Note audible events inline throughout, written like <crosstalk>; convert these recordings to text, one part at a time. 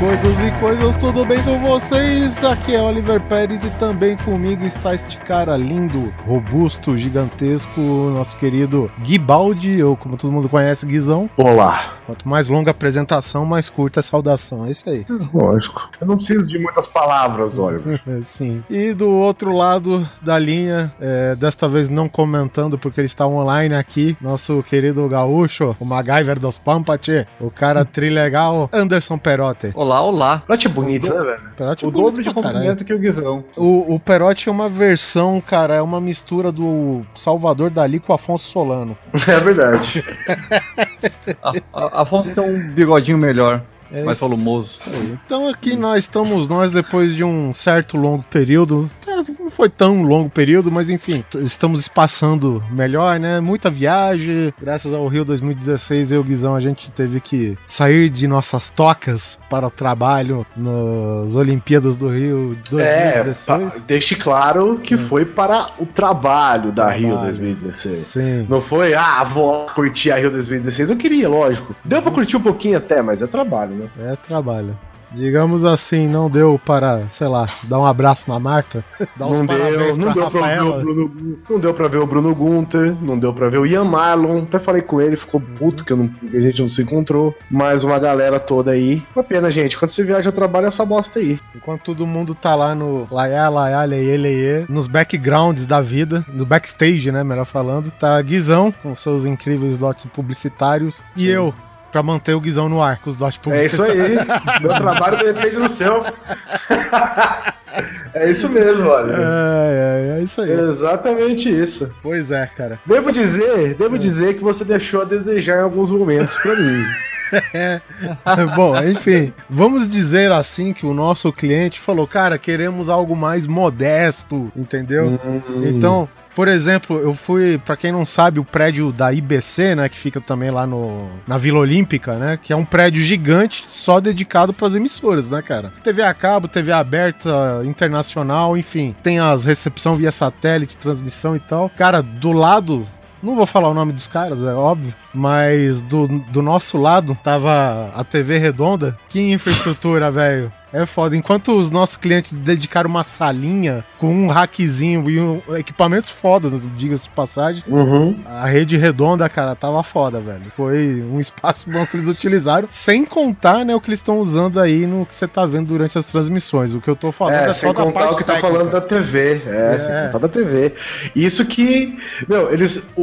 Coisas e coisas, tudo bem com vocês? Aqui é Oliver Pérez e também comigo está este cara lindo, robusto, gigantesco, nosso querido Guibaldi, ou como todo mundo conhece, Guizão. Olá. Quanto mais longa a apresentação, mais curta a saudação. É isso aí. Lógico. Eu não preciso de muitas palavras, Oliver. <laughs> Sim. E do outro lado da linha, é, desta vez não comentando porque ele está online aqui, nosso querido gaúcho, o MacGyver dos Pampati, o cara trilegal, Anderson Perotti. Olá, olá. Perotti é bonito, né, velho? Perotti é o dobro de comprimento que o Guizão. O, o Perotti é uma versão, cara, é uma mistura do Salvador Dali com o Afonso Solano. <laughs> É verdade. <laughs> A, a, Afonso tem um bigodinho melhor, É mais volumoso. Então aqui nós estamos nós depois de um certo longo período. Tá, Não foi tão longo período, mas enfim, estamos espaçando melhor, né? Muita viagem. Graças ao Rio 2016, eu e o Guizão, a gente teve que sair de nossas tocas para o trabalho nas Olimpíadas do Rio É, 2016. pa- deixe claro que foi para o trabalho da Rio Trabalho. 2016. Sim. Não foi, ah, vou curtir a Rio 2016. Eu queria, lógico. Deu pra curtir um pouquinho até, mas é trabalho, né? É trabalho. Digamos assim, não deu para, sei lá, dar um abraço na Marta, <laughs> dar uns não deu, não pra deu pra ver o. Bruno, não deu pra ver o Bruno Gunter, não deu pra ver o Ian Marlon. Até falei com ele, ficou puto que, não- a gente não se encontrou. Mas uma galera toda aí. Uma pena, gente. Quando você viaja, trabalha essa bosta aí. Enquanto todo mundo tá lá no laiá, laiá, leie, leie, nos backgrounds da vida, no backstage, né, melhor falando, tá Guizão, com seus incríveis dotes publicitários, e eu, pra manter o Guizão no ar, com os dotes É isso aí. <laughs> Meu trabalho depende do seu. <laughs> é isso mesmo, olha. É, é, é isso aí. Exatamente isso. Pois é, cara. Devo dizer, É. devo dizer que você deixou a desejar em alguns momentos pra mim. <laughs> Bom, enfim, vamos dizer assim que o nosso cliente falou, cara, queremos algo mais modesto, entendeu? Hum. Então, por exemplo, eu fui, pra quem não sabe, o prédio da IBC, né, que fica também lá no, na Vila Olímpica, né, que é um prédio gigante só dedicado pras emissoras, né, cara? TV a cabo, TV aberta, internacional, enfim, tem as recepção via satélite, transmissão e tal. Cara, do lado não vou falar o nome dos caras, é óbvio, mas do, do nosso lado tava a TV redonda. Que infraestrutura, velho. É foda. Enquanto os nossos clientes dedicaram uma salinha com um rackzinho e um, equipamentos fodas, diga-se de passagem, Uhum. a rede redonda, cara, tava foda, velho. Foi um espaço bom que eles utilizaram, sem contar, né, o que eles estão usando aí no que você tá vendo durante as transmissões. O que eu tô falando é, É, só da parte o que tá técnica. falando da TV. É, É. sem contar da TV. Isso que, meu, eles. O,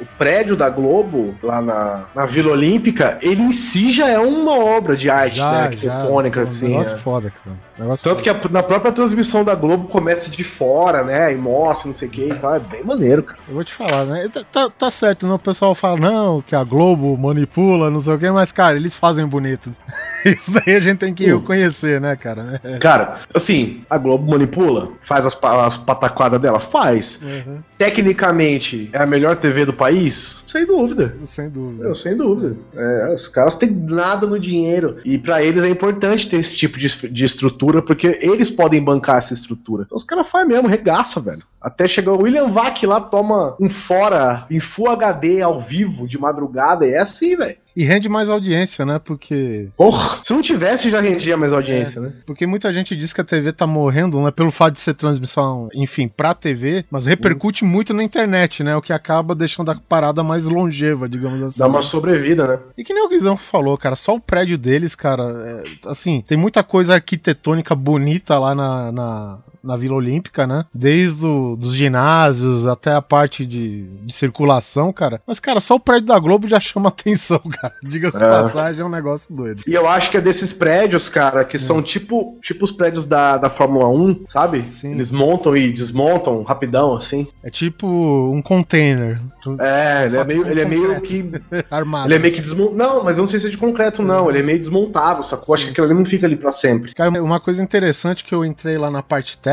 o prédio da Globo, lá na, na Vila Olímpica, ele em si já é uma obra de arte, né? Arquitetônica, assim. Negócio é. foda, cara. Negócio Tanto que a- na própria transmissão da Globo começa de fora, né? E mostra, não sei o que e tal. É bem maneiro, cara. Eu vou te falar, né? Tá, tá- tá certo, né? O pessoal fala, não, que a Globo manipula, não sei o quê, mas, cara, eles fazem bonito. <laughs> Isso daí a gente tem que reconhecer, né, cara? É. Cara, assim, a Globo manipula, faz as, as pataquadas dela, faz. Uhum, Tecnicamente, é a melhor TV do país? Sem dúvida. sem dúvida. Eu, sem dúvida. É, os caras têm nada no dinheiro. E pra eles é importante ter esse tipo de, de estrutura, porque eles podem bancar essa estrutura. Então os caras fazem mesmo, regaça, velho. Até chegar o William Vac lá, toma um fora em Full HD ao vivo de madrugada. E é assim, velho. E rende mais audiência, né? Porque. Porra, se não tivesse, já rendia mais audiência, né? Porque muita gente diz que a TV tá morrendo, né? Pelo fato de ser transmissão, enfim, pra TV, mas repercute muito na internet, né? O que acaba deixando a parada mais longeva, digamos assim. Dá uma sobrevida, né? E que nem o Guizão falou, cara, só o prédio deles, cara, é, assim, tem muita coisa arquitetônica bonita lá na, na, na Vila Olímpica, né? Desde o, dos ginásios até a parte de, de circulação, cara. Mas, cara, só o prédio da Globo já chama <laughs> atenção, cara. Diga-se É. passagem, é um negócio doido. E eu acho que é desses prédios, cara, que são tipo, tipo os prédios da, da Fórmula 1, sabe? Sim. Eles montam e desmontam rapidão, assim. É tipo um container É, ele é meio, ele é meio que. <laughs> armado. Ele é meio que desmontável. Não, mas eu não sei se é de concreto, não. Ele é meio desmontável, sacou? Eu Acho que aquilo ali não fica ali pra sempre. Cara, uma coisa interessante que eu entrei lá na parte técnica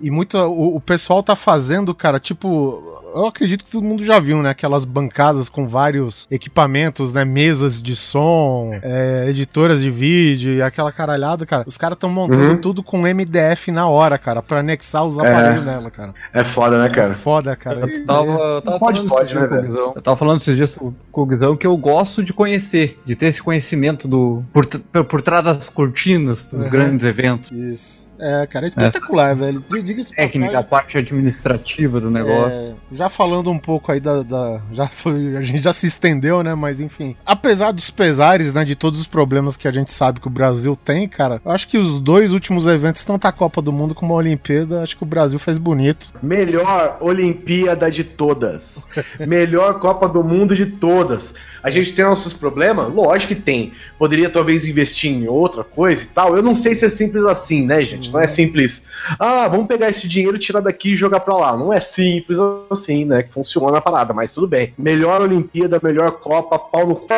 e muito o, o pessoal tá fazendo, cara, tipo eu acredito que todo mundo já viu, né? Aquelas bancadas com vários equipamentos, né? Mesas de som, é, editoras de vídeo e aquela caralhada, cara. Os caras estão montando Uhum. tudo com MDF na hora, cara, pra anexar os É. aparelhos nela, cara. É foda, né, É cara? foda, cara. Eu tava, eu tava Pode, falando pode, esses dias né. Eu tava falando esses dias com o Guizão que eu gosto de conhecer, de ter esse conhecimento do por, por trás das cortinas dos Uhum. grandes eventos. Isso. É, cara, é espetacular, velho. Diga-se Técnica, a parte administrativa do negócio. É, já falando um pouco aí da. da- já foi, a gente já se estendeu, né? Mas enfim. Apesar dos pesares, né? De todos os problemas que a gente sabe que o Brasil tem, cara. Eu acho que os dois últimos eventos, tanto a Copa do Mundo como a Olimpíada, acho que o Brasil fez bonito. Melhor Olimpíada de todas. Melhor Copa do Mundo de todas. A gente tem nossos problemas? Lógico que tem. Poderia talvez investir em outra coisa e tal. Eu não sei se é simples assim, né, gente? Não é simples. Ah, vamos pegar esse dinheiro, tirar daqui e jogar pra lá. Não é simples assim, né? Que funciona a parada, mas tudo bem. Melhor Olimpíada, melhor Copa, pau no c...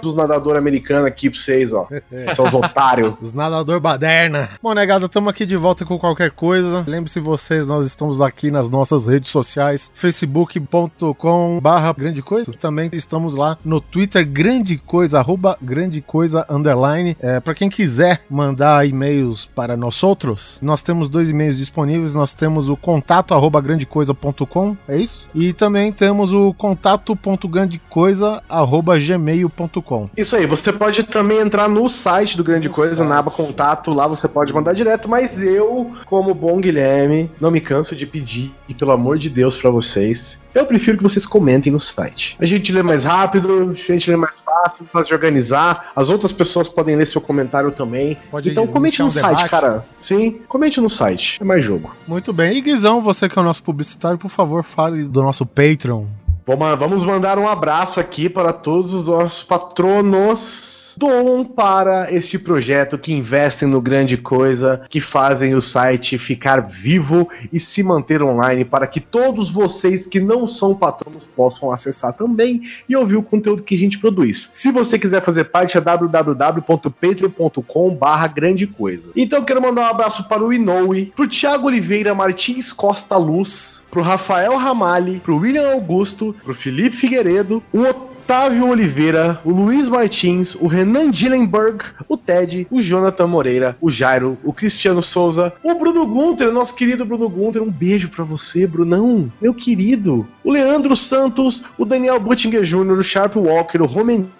dos nadadores americanos aqui pra vocês, ó. <laughs> Seus otários. Os nadador baderna. Bom, negada, estamos aqui de volta com qualquer coisa. Lembre-se vocês, nós estamos aqui nas nossas redes sociais, facebook.com barra grande coisa. Também estamos lá no Twitter, grande coisa, arroba grande coisa, underline. É, para quem quiser mandar e-mails para nós outros, nós temos dois e-mails disponíveis. Nós temos o contato arroba grandecoisa.com, é isso? E também temos o contato.grandecoisa arroba gmail.com. Isso aí, você pode também entrar no site do Grande Coisa, na aba contato, lá você pode mandar direto, mas eu, como bom Guilherme, não me canso de pedir, e pelo amor de Deus pra vocês, eu prefiro que vocês comentem no site. A gente lê mais rápido, a gente lê mais fácil, fácil de organizar, as outras pessoas podem ler seu comentário também. Pode então comente no um site, debate. cara. Sim, comente no site, é mais jogo. Muito bem. E Guizão, você que é o nosso publicitário, por favor, fale do nosso Patreon. Vamos- mandar um abraço aqui para todos os nossos patronos. Doam para este projeto que investem no grande coisa, que fazem o site ficar vivo e se manter online para que todos vocês que não são patronos possam acessar também e ouvir o conteúdo que a gente produz. Se você quiser fazer parte é www.patreon.com grande coisa. Então quero mandar um abraço para o Inoue, pro Thiago Oliveira Martins Costa Luz, pro Rafael Ramalhi, pro William Augusto, pro Felipe Figueiredo, o Otávio Oliveira, o Luiz Martins, o Renan Dillenberg, o Ted, o Jonathan Moreira, o Jairo, o Cristiano Souza, o Bruno Gunter, nosso querido Bruno Gunter, um beijo pra você, Brunão, meu querido, o Leandro Santos, o Daniel Buttinger Jr., o Sharp Walker, o Romenig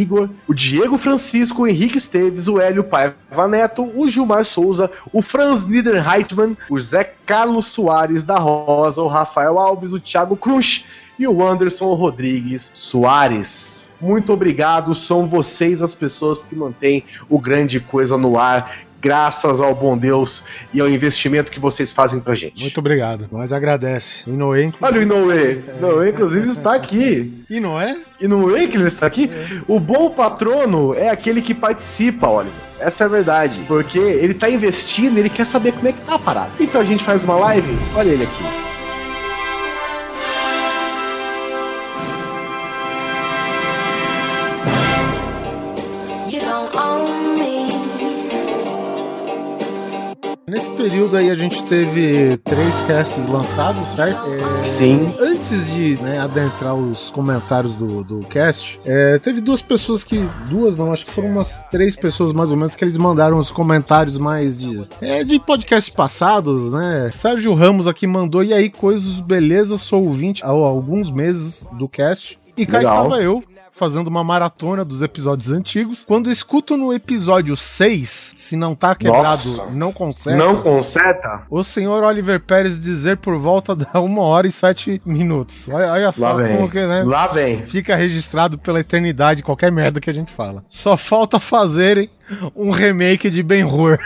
Igor, o Diego Francisco, o Henrique Esteves, o Hélio Paiva Neto, o Gilmar Souza, o Franz Niederheitmann, o Zé Carlos Soares da Rosa, o Rafael Alves, o Thiago Cruz e o Anderson Rodrigues Soares. Muito obrigado, são vocês as pessoas que mantêm o grande coisa no ar, graças ao bom Deus e ao investimento que vocês fazem pra gente. Muito obrigado. Nós agradece. O Inoue, Olha o Inoue, Inoue inclusive está aqui. E não é? E no que ele está aqui, o bom patrono é aquele que participa, Oliver. Essa é a verdade. Porque ele tá investindo, ele quer saber como é que tá a parada. Então a gente faz uma live, olha ele aqui. Período aí a gente teve três casts lançados, certo? É, Sim. Antes de né, adentrar os comentários do, do cast, é, teve duas pessoas que. Duas não, acho que foram umas três pessoas mais ou menos que eles mandaram os comentários mais de. É, de podcasts passados, né? Sérgio Ramos aqui mandou, e aí, coisas, beleza? Sou ouvinte há alguns meses do cast. E cá Legal. estava eu, fazendo uma maratona dos episódios antigos. Quando escuto no episódio 6, se não tá quebrado, Nossa. não consegue. Não conserta? O senhor Oliver Pérez dizer por volta da 1 hora e 7 minutos. Olha, olha Lá só vem. como que, né? Lá vem. Fica registrado pela eternidade qualquer merda que a gente fala. Só falta fazerem um remake de Ben-Hur.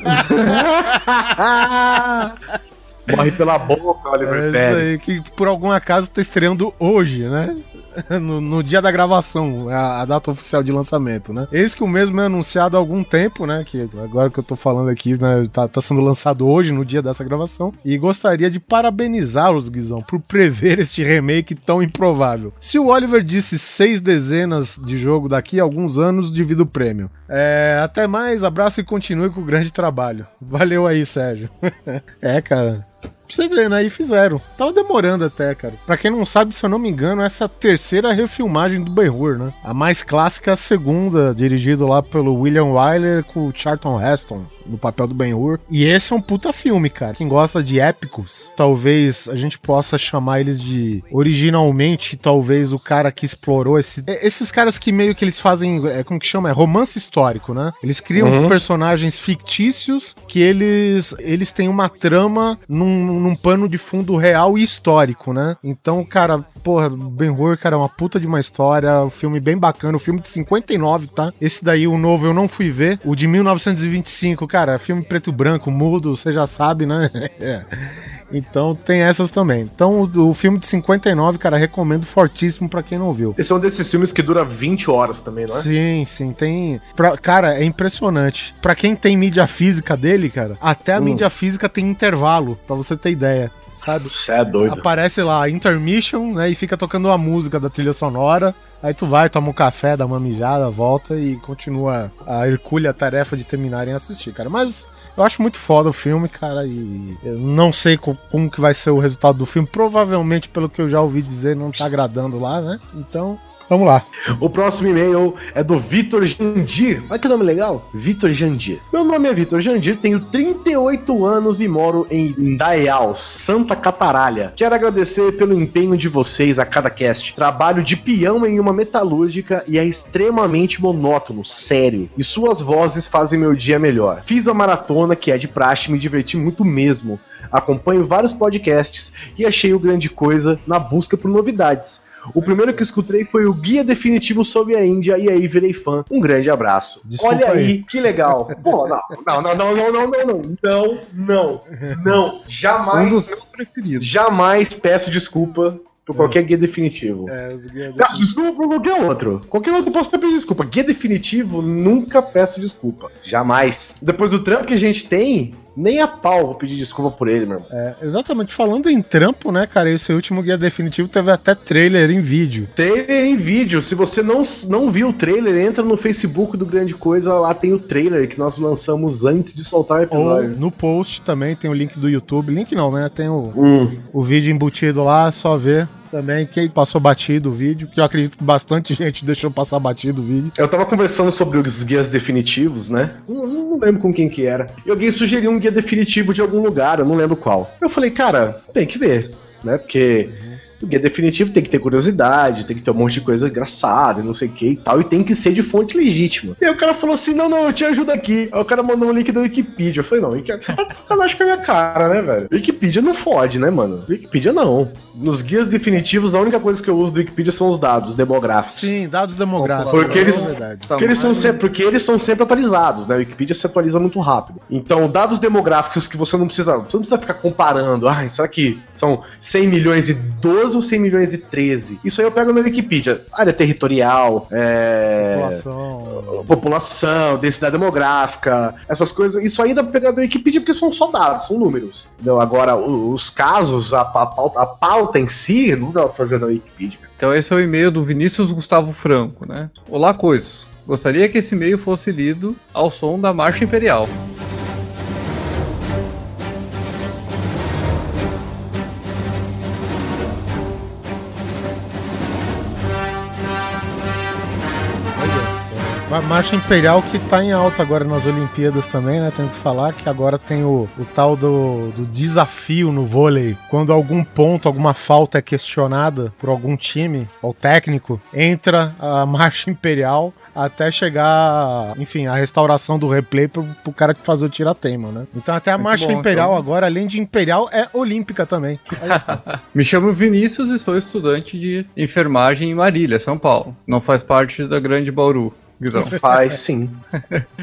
<laughs> Morre pela boca, Oliver É isso Pérez. aí, que por algum acaso tá estreando hoje, né? <laughs> No, no dia da gravação, a, a data oficial de lançamento, né? Esse que o mesmo é anunciado há algum tempo, né? Que agora que eu tô falando aqui, né? Tá, tá sendo lançado hoje, no dia dessa gravação. E gostaria de parabenizá-los, Guizão, por prever este remake tão improvável. Se o Oliver disse seis dezenas de jogo daqui a alguns anos, divido o prêmio. É, até mais, abraço e continue com o grande trabalho. Valeu aí, Sérgio. <laughs> é, cara. Pra você ver, né? E fizeram. Tava demorando até, cara. Pra quem não sabe, se eu não me engano, essa é a terceira refilmagem do Ben-Hur, né? A mais clássica é a segunda, dirigido lá pelo William Wyler com o Charlton Heston no papel do Ben-Hur. E esse é um puta filme, cara. Quem gosta de épicos, talvez a gente possa chamar eles de originalmente, talvez o cara que explorou esse é, esses caras que meio que eles fazem, é, como que chama? É romance histórico, né? Eles criam personagens fictícios que eles eles têm uma trama num, num pano de fundo real e histórico, né? Então, cara, porra, Ben-Hur, cara, é uma puta de uma história, um filme bem bacana, o filme de 59, tá? Esse daí, o novo, eu não fui ver. O de 1925, cara, filme preto e branco, mudo, você já sabe, né? <laughs> É. Então tem essas também. Então o, o filme de 59, cara, recomendo fortíssimo pra quem não viu. Esse é um desses filmes que dura 20 horas também, não é? Sim, sim, tem. pra- cara, é impressionante. Pra quem tem mídia física dele, cara, até a Hum. mídia física tem intervalo, pra você ter ideia, sabe? Você é doido. Aparece lá, intermission, né? E fica tocando uma música da trilha sonora. Aí tu vai, toma um café, dá uma mijada, volta e continua a hercúlea tarefa de terminarem a assistir, cara. Mas eu acho muito foda o filme, cara, e eu não sei co- como que vai ser o resultado do filme. Provavelmente, pelo que eu já ouvi dizer, não tá agradando lá, né? Então, vamos lá. O próximo e-mail é do Vitor Jandir. Olha que nome legal. Vitor Jandir. Meu nome é Vitor Jandir, tenho 38 anos e moro em Indaial, Santa Cataralha. Quero agradecer pelo empenho de vocês a cada cast. Trabalho de peão em uma metalúrgica e é extremamente monótono, sério. E suas vozes fazem meu dia melhor. Fiz a maratona, que é de praxe, me diverti muito mesmo. Acompanho vários podcasts e achei o grande coisa na busca por novidades. O primeiro que escutei foi o Guia Definitivo sobre a Índia e aí virei fã. Um grande abraço. Desculpa Olha aí, aí. que legal. Pô, não, não, não, não, não, não, não, não, não, não, não, Um jamais, dos meus preferidos. jamais peço desculpa por qualquer guia definitivo. É, os guias Peço desculpa por qualquer outro. Qualquer outro posso até pedir desculpa. Guia definitivo, nunca peço desculpa. Jamais. Depois do trampo que a gente tem, nem a pau vou pedir desculpa por ele, meu irmão. É, exatamente. Falando em trampo, né, cara? Esse último guia definitivo teve até trailer em vídeo. Trailer em vídeo. Se você não, não viu o trailer, entra no Facebook do Grande Coisa, lá tem o trailer que nós lançamos antes de soltar o Ou episódio. no post também tem o link do YouTube. Link não, né? Tem o, Hum. o vídeo embutido lá, só ver. Também quem passou batido o vídeo, que eu acredito que bastante <laughs> gente deixou passar batido o vídeo. Eu tava conversando sobre os guias definitivos, né? Não, não lembro com quem que era. E alguém sugeriu um guia definitivo de algum lugar, eu não lembro qual. Eu falei, cara, tem que ver, né? Porque o guia definitivo tem que ter curiosidade, tem que ter um monte de coisa engraçada, e não sei o que e tal, e tem que ser de fonte legítima. E aí o cara falou assim: não, não, eu te ajudo aqui. Aí o cara mandou um link da Wikipedia. Eu falei, não, <laughs> você tá de sacanagem com a minha cara, né, velho? Wikipedia não fode, né, mano? Wikipedia não. Nos guias definitivos, a única coisa que eu uso do Wikipedia são os dados demográficos. Sim, dados demográficos. Porque é eles- verdade. Porque eles, são sempre, porque eles são sempre atualizados, né? A Wikipedia se atualiza muito rápido. Então, dados demográficos que você não precisa. Você não precisa ficar comparando. Ai, será que são 100 milhões e 12 ou 100 milhões e 13? Isso aí eu pego na Wikipedia. Área territorial, é. População. População, densidade demográfica, essas coisas. Isso aí dá pra pegar da Wikipedia porque são só dados, são números. Entendeu? Agora, o- os casos, a, a pauta, a pauta em si, não dá pra fazer na Wikipedia. Então esse é o e-mail do Vinícius Gustavo Franco, né? Olá, coisas. Gostaria que esse e-mail fosse lido ao som da Marcha Imperial. A marcha imperial que tá em alta agora nas Olimpíadas também, né? Tem que falar que agora tem o, o tal do, do desafio no vôlei. Quando algum ponto, alguma falta é questionada por algum time ou técnico, entra a <laughs> marcha imperial até chegar, enfim, a restauração do replay pro, pro cara fazer o tiratema, né? Então até a Muito marcha bom, imperial então. agora, além de imperial, é olímpica também. <laughs> Me chamo Vinícius e sou estudante de enfermagem em Marília, São Paulo. Não faz parte da Grande Bauru. Faz sim.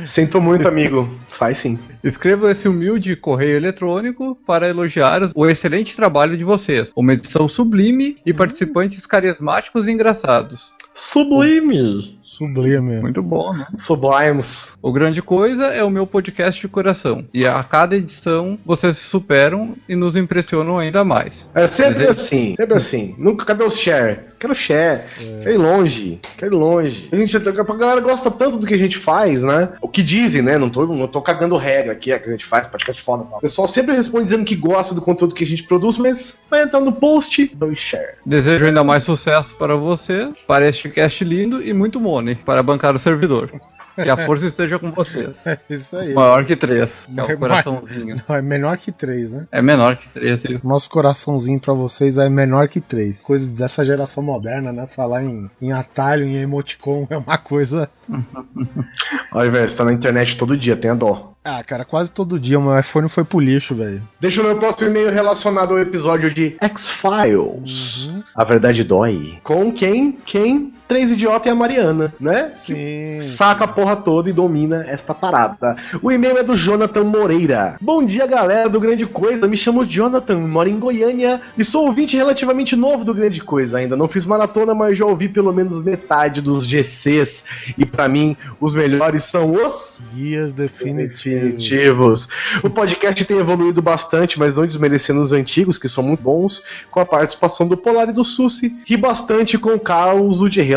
Sinto muito, amigo. Faz sim. Escrevo esse humilde correio eletrônico para elogiar o excelente trabalho de vocês. Uma edição sublime e participantes carismáticos e engraçados. Sublime. Sublime. Muito bom, né? Sublimes. O Grande Coisa é o meu podcast de coração. E a cada edição vocês se superam e nos impressionam ainda mais. É sempre Mas é- assim, sempre assim. Nunca, cadê os share? Quero share. Quero ir longe. Quero ir longe. A, gente, a galera gosta tanto do que a gente faz, né? O que dizem, né? Não tô, não tô cagando regra aqui, é que a gente faz, podcast foda tal. O pessoal sempre responde dizendo que gosta do conteúdo que a gente produz, mas vai entrar no post, um share. Desejo ainda mais sucesso para você, para este cast lindo e muito money para bancar o servidor. Que a <laughs> força esteja com vocês. É isso aí. Maior que três, que é o coraçãozinho. Não, é menor que três, né? É menor que três. isso. Nosso coraçãozinho pra vocês é menor que três. Coisa dessa geração moderna, né? Falar em, em atalho, em emoticon é uma coisa. <laughs> Olha, velho, você tá na internet todo dia, tenha dó. Ah, cara, quase todo dia o meu iPhone foi pro lixo, velho. Deixa o meu próximo e-mail relacionado ao episódio de X-Files. Uhum. A verdade dói. Com quem? Quem? Três Idiota e a Mariana, né? Sim. Saca a porra toda e domina esta parada. O e-mail é do Jonathan Moreira. Bom dia, galera do Grande Coisa. Me chamo Jonathan, moro em Goiânia e sou ouvinte relativamente novo do Grande Coisa. Ainda não fiz maratona, mas já ouvi pelo menos metade dos GCs. E pra mim, os melhores são os Guias definitivos. definitivos. O podcast tem evoluído bastante, mas não desmerecendo os antigos, que são muito bons, com a participação do Polar e do Susi, e bastante com o caos de relacionamento.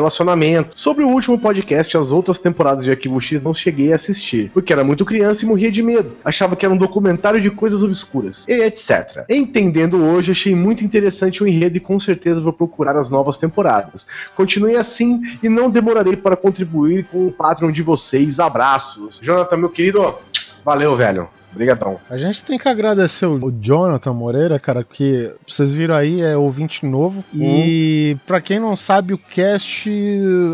Sobre o último podcast, as outras temporadas de Arquivo X não cheguei a assistir, porque era muito criança e morria de medo. Achava que era um documentário de coisas obscuras, e etc. Entendendo hoje, achei muito interessante o enredo e com certeza vou procurar as novas temporadas. Continue assim e não demorarei para contribuir com o Patreon de vocês. Abraços. Jonathan, meu querido, valeu, velho. Obrigadão. A gente tem que agradecer o Jonathan Moreira, cara, que vocês viram aí, é ouvinte novo. E pra quem não sabe, o cast,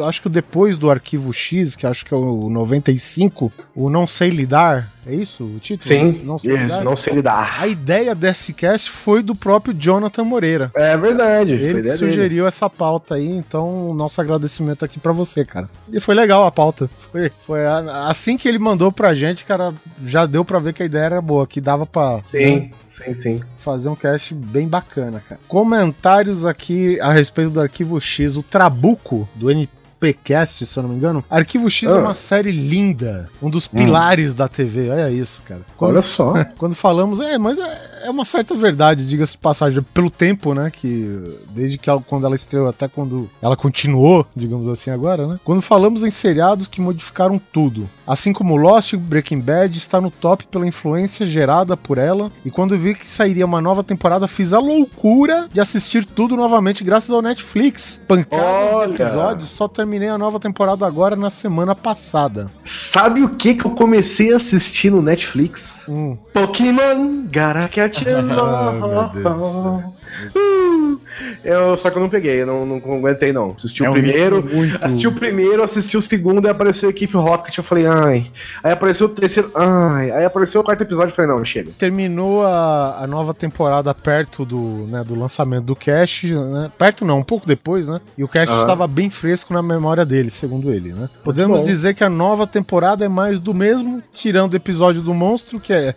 acho que depois do Arquivo X, que acho que é o 95, o Não Sei Lidar, é isso o título? Sim, Não Sei isso, Lidar? não sei lidar. A ideia desse cast foi do próprio Jonathan Moreira. É verdade. Ele ideia dele. sugeriu essa pauta aí, então nosso agradecimento aqui pra você, cara. E foi legal a pauta. Foi, foi assim que ele mandou pra gente, cara, já deu pra ver que a ideia era boa, que dava pra né, Sim, sim, sim. fazer um cast bem bacana, cara. Comentários aqui a respeito do Arquivo X, o Trabuco do NPcast, se eu não me engano. Arquivo X é Ah. uma série linda, um dos pilares da TV. Olha isso, cara. Quando Olha só. <laughs> quando falamos, é, mas é, é uma certa verdade, diga-se de passagem, pelo tempo, né, que desde que ela, quando ela estreou até quando ela continuou, digamos assim agora, né? Quando falamos em seriados que modificaram tudo, assim como Lost Breaking Bad está no top pela influência gerada por ela, e quando vi que sairia uma nova temporada, fiz a loucura de assistir tudo novamente graças ao Netflix. Pancadas Olha! de episódios, só terminei a nova temporada agora na semana passada. Sabe o que que eu comecei a assistir no Netflix? Hum. Pokémon Gotta <laughs> Uh, Eu, só que eu não peguei, eu não, não aguentei não. Assisti É o primeiro, muito- assisti o primeiro, assisti o segundo, aí apareceu a equipe Rocket, eu falei, ai. Aí apareceu o terceiro, ai. Aí apareceu o quarto episódio, eu falei, não, chega. terminou a, a nova temporada perto do, né, do lançamento do Cash, né? Perto não, um pouco depois, né? E o Cash estava bem fresco na memória dele, segundo ele, né? Podemos dizer que a nova temporada é mais do mesmo, tirando o episódio do monstro, que é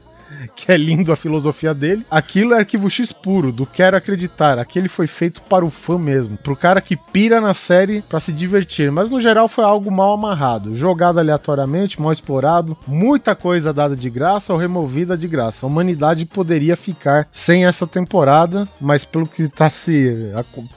que é lindo a filosofia dele. Aquilo é arquivo X puro, do quero acreditar. Aquele foi feito para o fã mesmo, pro cara que pira na série pra se divertir. Mas no geral foi algo mal amarrado, jogado aleatoriamente, mal explorado, muita coisa dada de graça ou removida de graça. A humanidade poderia ficar sem essa temporada, mas pelo que tá se,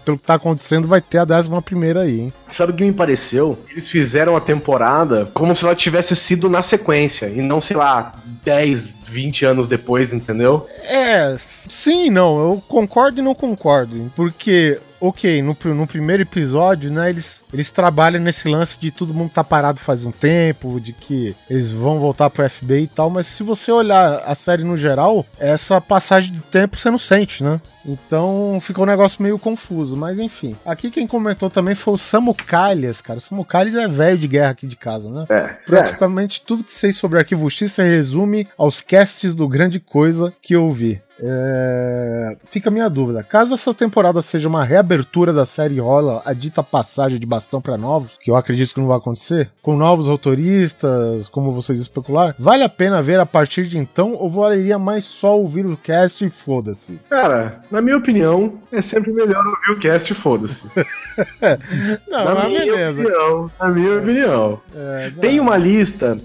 pelo que tá acontecendo, vai ter a décima primeira aí, hein? Sabe o que me pareceu? Eles fizeram a temporada como se ela tivesse sido na sequência, e não, sei lá, 10, 20 anos depois, entendeu? É, sim não, eu concordo e não concordo, porque, ok, no, no primeiro episódio, né, eles, eles trabalham nesse lance de todo mundo tá parado faz um tempo, de que eles vão voltar pro FBI e tal, mas se você olhar a série no geral, essa passagem de tempo você não sente, né? Então fica um negócio meio confuso, mas enfim. Aqui quem comentou também foi o Samu Calhas, cara. O Samu Calhas é velho de guerra aqui de casa, né? É. Praticamente tudo que sei sobre Arquivo X se resume aos casts do Grande Coisa que eu vi. É, Fica a minha dúvida. Caso essa temporada seja uma reabertura da série e rola a dita passagem de bastão para novos, que eu acredito que não vai acontecer, com novos autoristas, como vocês especular, vale a pena ver a partir de então ou valeria mais só ouvir o cast e foda-se? Cara, na minha opinião, é sempre melhor ouvir o cast, foda-se. <laughs> Não, na minha beleza. opinião, na minha opinião. É, Tem uma lista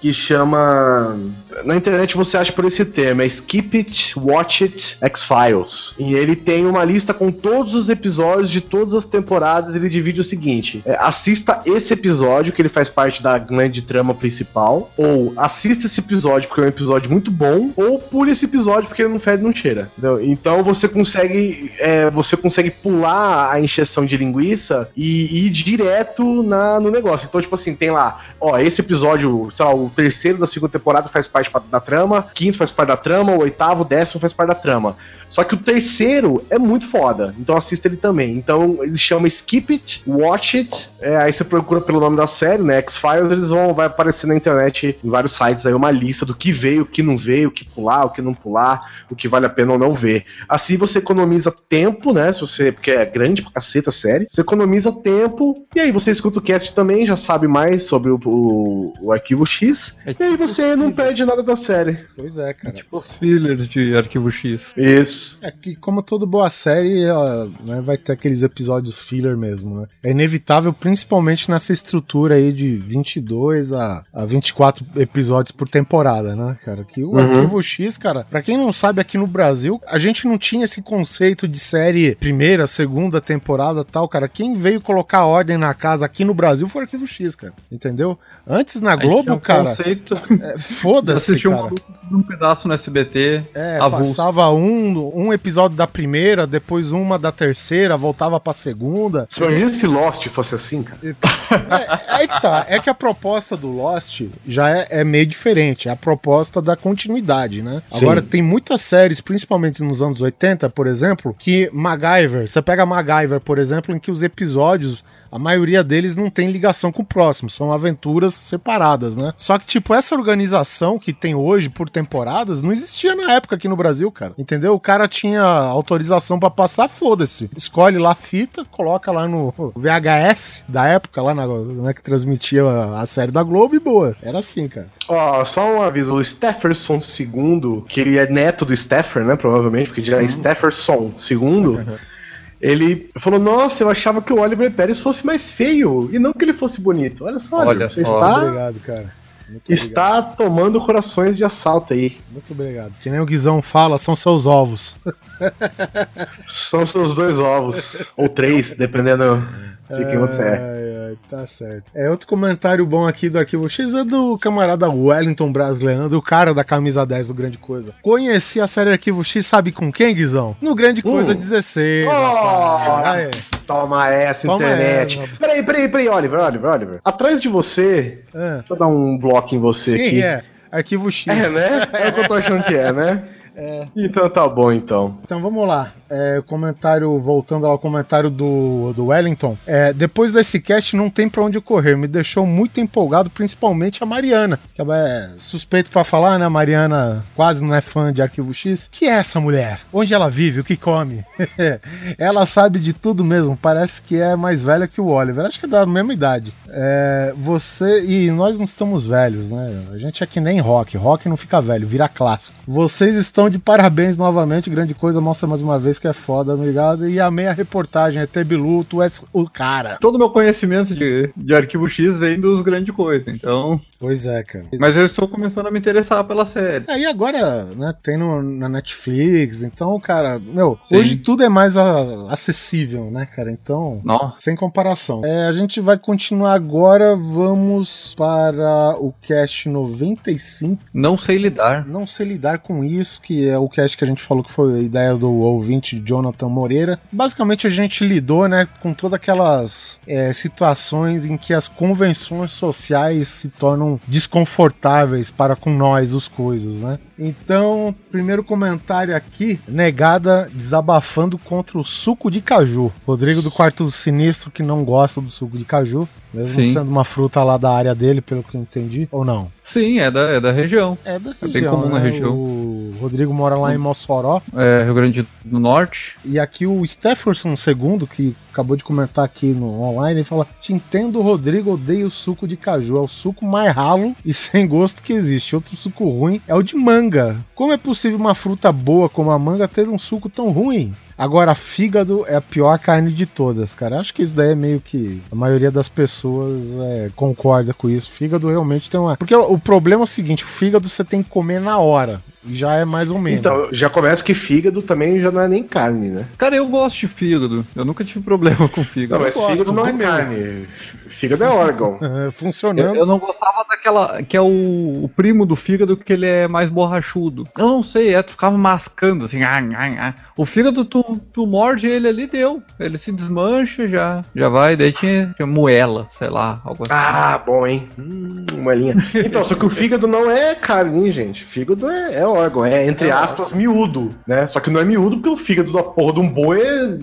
que chama na internet você acha por esse termo, é Skip It, Watch It, X-Files. E ele tem uma lista com todos os episódios de todas as temporadas. Ele divide o seguinte: é, assista esse episódio, que ele faz parte da grande trama principal, ou assista esse episódio porque é um episódio muito bom, ou pule esse episódio porque ele não fede não cheira. entendeu? Então você consegue é, você consegue pular a encheção de linguiça e ir direto na, no negócio. Então, tipo assim, tem lá, ó, esse episódio, sei lá, o terceiro da segunda temporada faz parte pa- da trama, quinto faz parte da trama, o oitavo, o décimo faz parte da trama. Só que o terceiro é muito foda, então assista ele também. Então ele chama Skip It, Watch It, é, aí você procura pelo nome da série, né? X-Files, eles vão vai aparecer na internet em vários sites aí uma lista do que veio, o que não veio, o que pular, o que não pular, o que vale a pena ou não ver. Assim você economiza tempo, né? Se você, porque é grande pra caceta a série, você economiza tempo e aí você escuta o cast também, já sabe mais sobre o, o, o arquivo X. É E aí tipo você não perde nada da série. Pois é, cara. Tipo os fillers de arquivo X. Isso. É que, como toda boa série, ela, né, vai ter aqueles episódios filler mesmo, né? É inevitável, principalmente nessa estrutura aí de 22 a, a 24 episódios por temporada, né, cara? Que o Uhum. Arquivo X, cara, pra quem não sabe, aqui no Brasil, a gente não tinha esse conceito de série primeira, segunda temporada tal, cara. Quem veio colocar ordem na casa aqui no Brasil foi o Arquivo X, cara. Entendeu? Antes na Globo, um cara, Conceito, é, foda-se, assistiu cara. um, um pedaço no SBT. É, avulso. passava um, um episódio da primeira, depois uma da terceira, voltava pra segunda. Você imagina se Lost fosse assim, cara? É, aí que tá, é que a proposta do Lost já é, é meio diferente, é a proposta da continuidade, né? Sim. Agora, tem muitas séries, principalmente nos anos 80, por exemplo, que MacGyver, você pega MacGyver, por exemplo, em que os episódios, a maioria deles não tem ligação com o próximo, são aventuras separadas, né? Só que, tipo, essa organização que tem hoje por temporadas não existia na época aqui no Brasil, cara. Entendeu? O cara tinha autorização pra passar, foda-se. Escolhe lá a fita, coloca lá no VHS da época, lá na, né, que transmitia a, a série da Globo e boa. Era assim, cara. Ó, só um aviso, o Stefferson II, que ele é neto do Steffer, né, provavelmente, porque já é Stefferson II, <laughs> ele falou, nossa, eu achava que o Oliver Pérez fosse mais feio, e não que ele fosse bonito. Olha só, Olha Oliver, você só. está, Obrigado, cara. Muito está tomando corações de assalto aí. obrigado. Muito obrigado. Que nem o Guizão fala, são seus ovos. <laughs> São seus dois ovos, ou três, dependendo de quem você é. Ai, tá certo. É, outro comentário bom aqui do Arquivo X é do camarada Wellington Braz Leandro, o cara da camisa 10 do Grande Coisa. Conheci a série Arquivo X, sabe com quem, Guizão? No Grande Coisa 16. Oh! rapaz. Toma essa, Toma internet. essa. Peraí, peraí, peraí, Oliver, Oliver, Oliver. Atrás de você, É. deixa eu dar um bloco em você Sim, aqui. é. Arquivo X. É, né? É o que eu tô achando que é, né? <laughs> É. Então tá bom, então. Então vamos lá. É, comentário, voltando ao comentário do, do Wellington. É, depois desse cast não tem pra onde correr. Me deixou muito empolgado, principalmente a Mariana. Que é suspeito pra falar, né? A Mariana quase não é fã de Arquivo X. Que é essa mulher? Onde ela vive? O que come? <laughs> ela sabe de tudo mesmo. Parece que é mais velha que o Oliver. Acho que é da mesma idade. É, você e nós não estamos velhos, né? A gente é que nem rock. Rock não fica velho, vira clássico. Vocês estão de parabéns novamente. Grande coisa, mostra mais uma vez que é foda, obrigado. E amei a reportagem. ET Bilu, tu és o cara. Todo o meu conhecimento de, de arquivo X vem dos grandes coisas, então. Pois é, cara. Mas eu estou começando a me interessar pela série. Aí agora, né, tem no, na Netflix, então, cara, meu, Sim. hoje tudo é mais a- acessível, né, cara? Então, Nossa. sem comparação. É, a gente vai continuar agora, vamos para o cast 95. Não sei lidar. Não sei lidar com isso, que é o cast que a gente falou que foi a ideia do ouvinte Jonathan Moreira. Basicamente a gente lidou, né, com todas aquelas é, situações em que as convenções sociais se tornam desconfortáveis para com nós, os coisas, né? Então, primeiro comentário aqui, negada desabafando contra o suco de caju. Rodrigo do Quarto Sinistro que não gosta do suco de caju, mesmo Sim. sendo uma fruta lá da área dele, pelo que eu entendi, ou não? Sim, é da, é da região. É da É bem região, comum na né? região. O Rodrigo mora lá em Mossoró. É Rio Grande do Norte. E aqui o Stefferson II, que acabou de comentar aqui no online, ele fala: Te entendo, Rodrigo, odeio o suco de caju. É o suco mais ralo e sem gosto que existe. Outro suco ruim é o de manga. Como é possível uma fruta boa como a manga ter um suco tão ruim? Agora, fígado é a pior carne de todas, cara. Acho que isso daí é meio que a maioria das pessoas é, concorda com isso. Fígado realmente tem uma. Porque o, problema é o seguinte: o fígado você tem que comer na hora. Já é mais ou menos. Então, já começa que fígado também já não é nem carne, né? Cara, eu gosto de fígado. Eu nunca tive problema com fígado. Não, mas gosto, fígado não é carne. Fígado é órgão. <laughs> É, Eu, funcionando. eu não gostava daquela. que é o, o primo do fígado, que ele é mais borrachudo. Eu não sei, é, tu ficava mascando assim. ah, ah, ah. O fígado, tu, tu morde ele ali, deu. Ele se desmancha, já, já vai. Daí tinha, tinha moela, sei lá, algo assim. Ah, bom, hein? Hum, uma linha. Então, só que o fígado não é carne, hein, gente? Fígado é, é órgão, é, entre aspas, miúdo, né? Só que não é miúdo porque o fígado da porra de um boi é,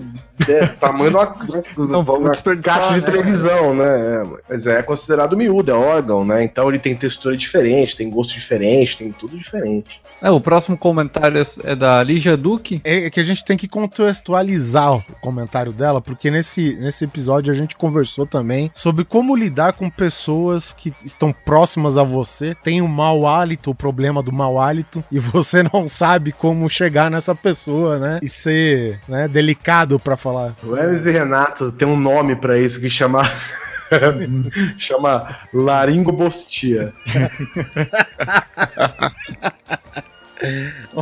é tamanho de uma, Não vamos uma caixa de né? televisão, né? É, mas é considerado miúdo, é órgão, né? Então ele tem textura diferente, tem gosto diferente, tem tudo diferente. É, o próximo comentário é- é da Lígia Duque. É que a gente tem que contextualizar o comentário dela, porque nesse, nesse episódio a gente conversou também sobre como lidar com pessoas que estão próximas a você, tem o mau hálito, o problema do mau hálito, e você <laughs> não sabe como chegar nessa pessoa, né? E ser né, delicado pra falar. O Hermes e Renato tem um nome pra isso que chama. <laughs> chama laringobostia. <laughs>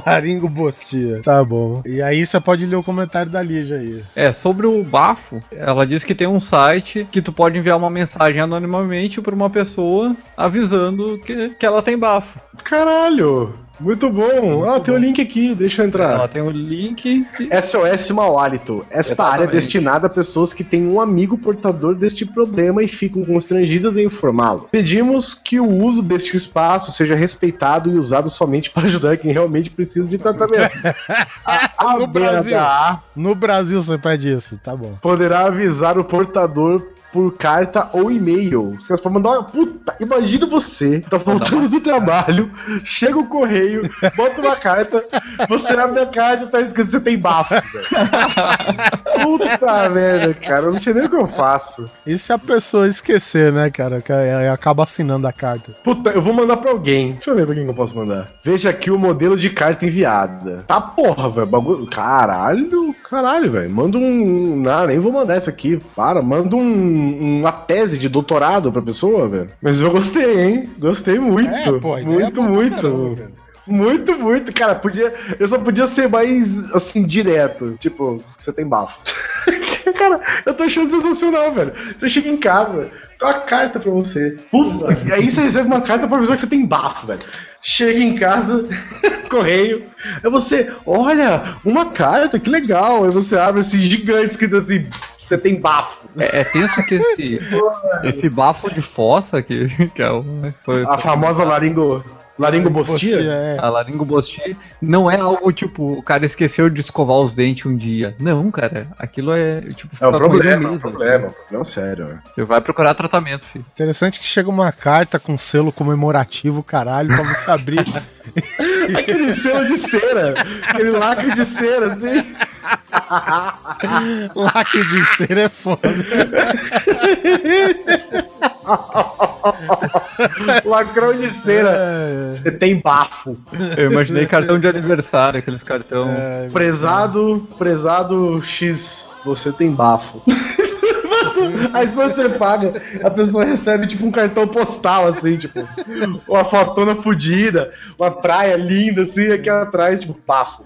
Laringo Bostia. Tá bom. E aí você pode ler o comentário da Lígia aí. É, sobre o bafo, ela diz que tem um site que tu pode enviar uma mensagem anonimamente pra uma pessoa avisando que, que ela tem bafo. Caralho! Muito bom! ah, tem o link aqui, deixa eu entrar. Ela tem o link. que- SOS Mau Hálito. Esta Exatamente. área é destinada a pessoas que têm um amigo portador deste problema e ficam constrangidas em informá-lo. Pedimos que o uso deste espaço seja respeitado e usado somente para ajudar quem realmente precisa de tratamento. <laughs> A No Brasil. BHA No Brasil você pede isso, tá bom. poderá avisar o portador por carta ou e-mail. Os caras podem mandar uma puta. Imagina você, tá voltando do trabalho, chega o correio, bota uma carta, você abre a carta e tá escrito você tem bafo. velho. <laughs> Puta merda, cara. Eu não sei nem o que eu faço. E se a pessoa esquecer, né, cara? Acaba assinando a carta. Puta, eu vou mandar pra alguém. Deixa eu ver pra quem que eu posso mandar. Veja aqui o modelo de carta enviada. Tá porra, velho. Bagulho. Caralho, caralho, velho. Manda um. Não, nem vou mandar essa aqui. Para, manda um, uma tese de doutorado pra pessoa, velho. Mas eu gostei, hein? Gostei muito. É, pô, ideia é muito, muito. caramba, cara. Muito, muito. Cara, podia. Eu só podia ser mais assim, direto. Tipo, você tem bafo. <laughs> Cara, eu tô achando sensacional, velho. Você chega em casa, tem uma carta pra você. Puta, e aí você recebe uma carta pra avisar que você tem bafo, velho. Chega em casa, <laughs> correio. Aí você, olha, uma carta, que legal. Aí você abre assim, gigante, escrito assim, você tem bafo. É, é tenso que esse, <laughs> esse bafo de fossa, que, que é o. Foi, A famosa laringo. Laringobostia? é. a laringobosti não é algo tipo, o cara esqueceu de escovar os dentes um dia. Não, cara, aquilo é tipo. É um ficar com ele problema, é um mesmo, problema. Não, sério, velho. assim. Você vai procurar tratamento, filho. Interessante que chega uma carta com selo comemorativo, caralho, pra você abrir. <laughs> Aquele selo de cera, aquele lacre de cera, assim. <laughs> Lacre de cera é foda. <laughs> <laughs> Lacrão de cera. É, Você tem bafo. Eu imaginei cartão de aniversário, aqueles cartão. é, Prezado, prezado X, você tem bafo. <laughs> <laughs> Aí se você paga, a pessoa recebe tipo um cartão postal, assim, tipo, uma fotona fodida, uma praia linda, assim, aqui atrás, tipo, tem bafo.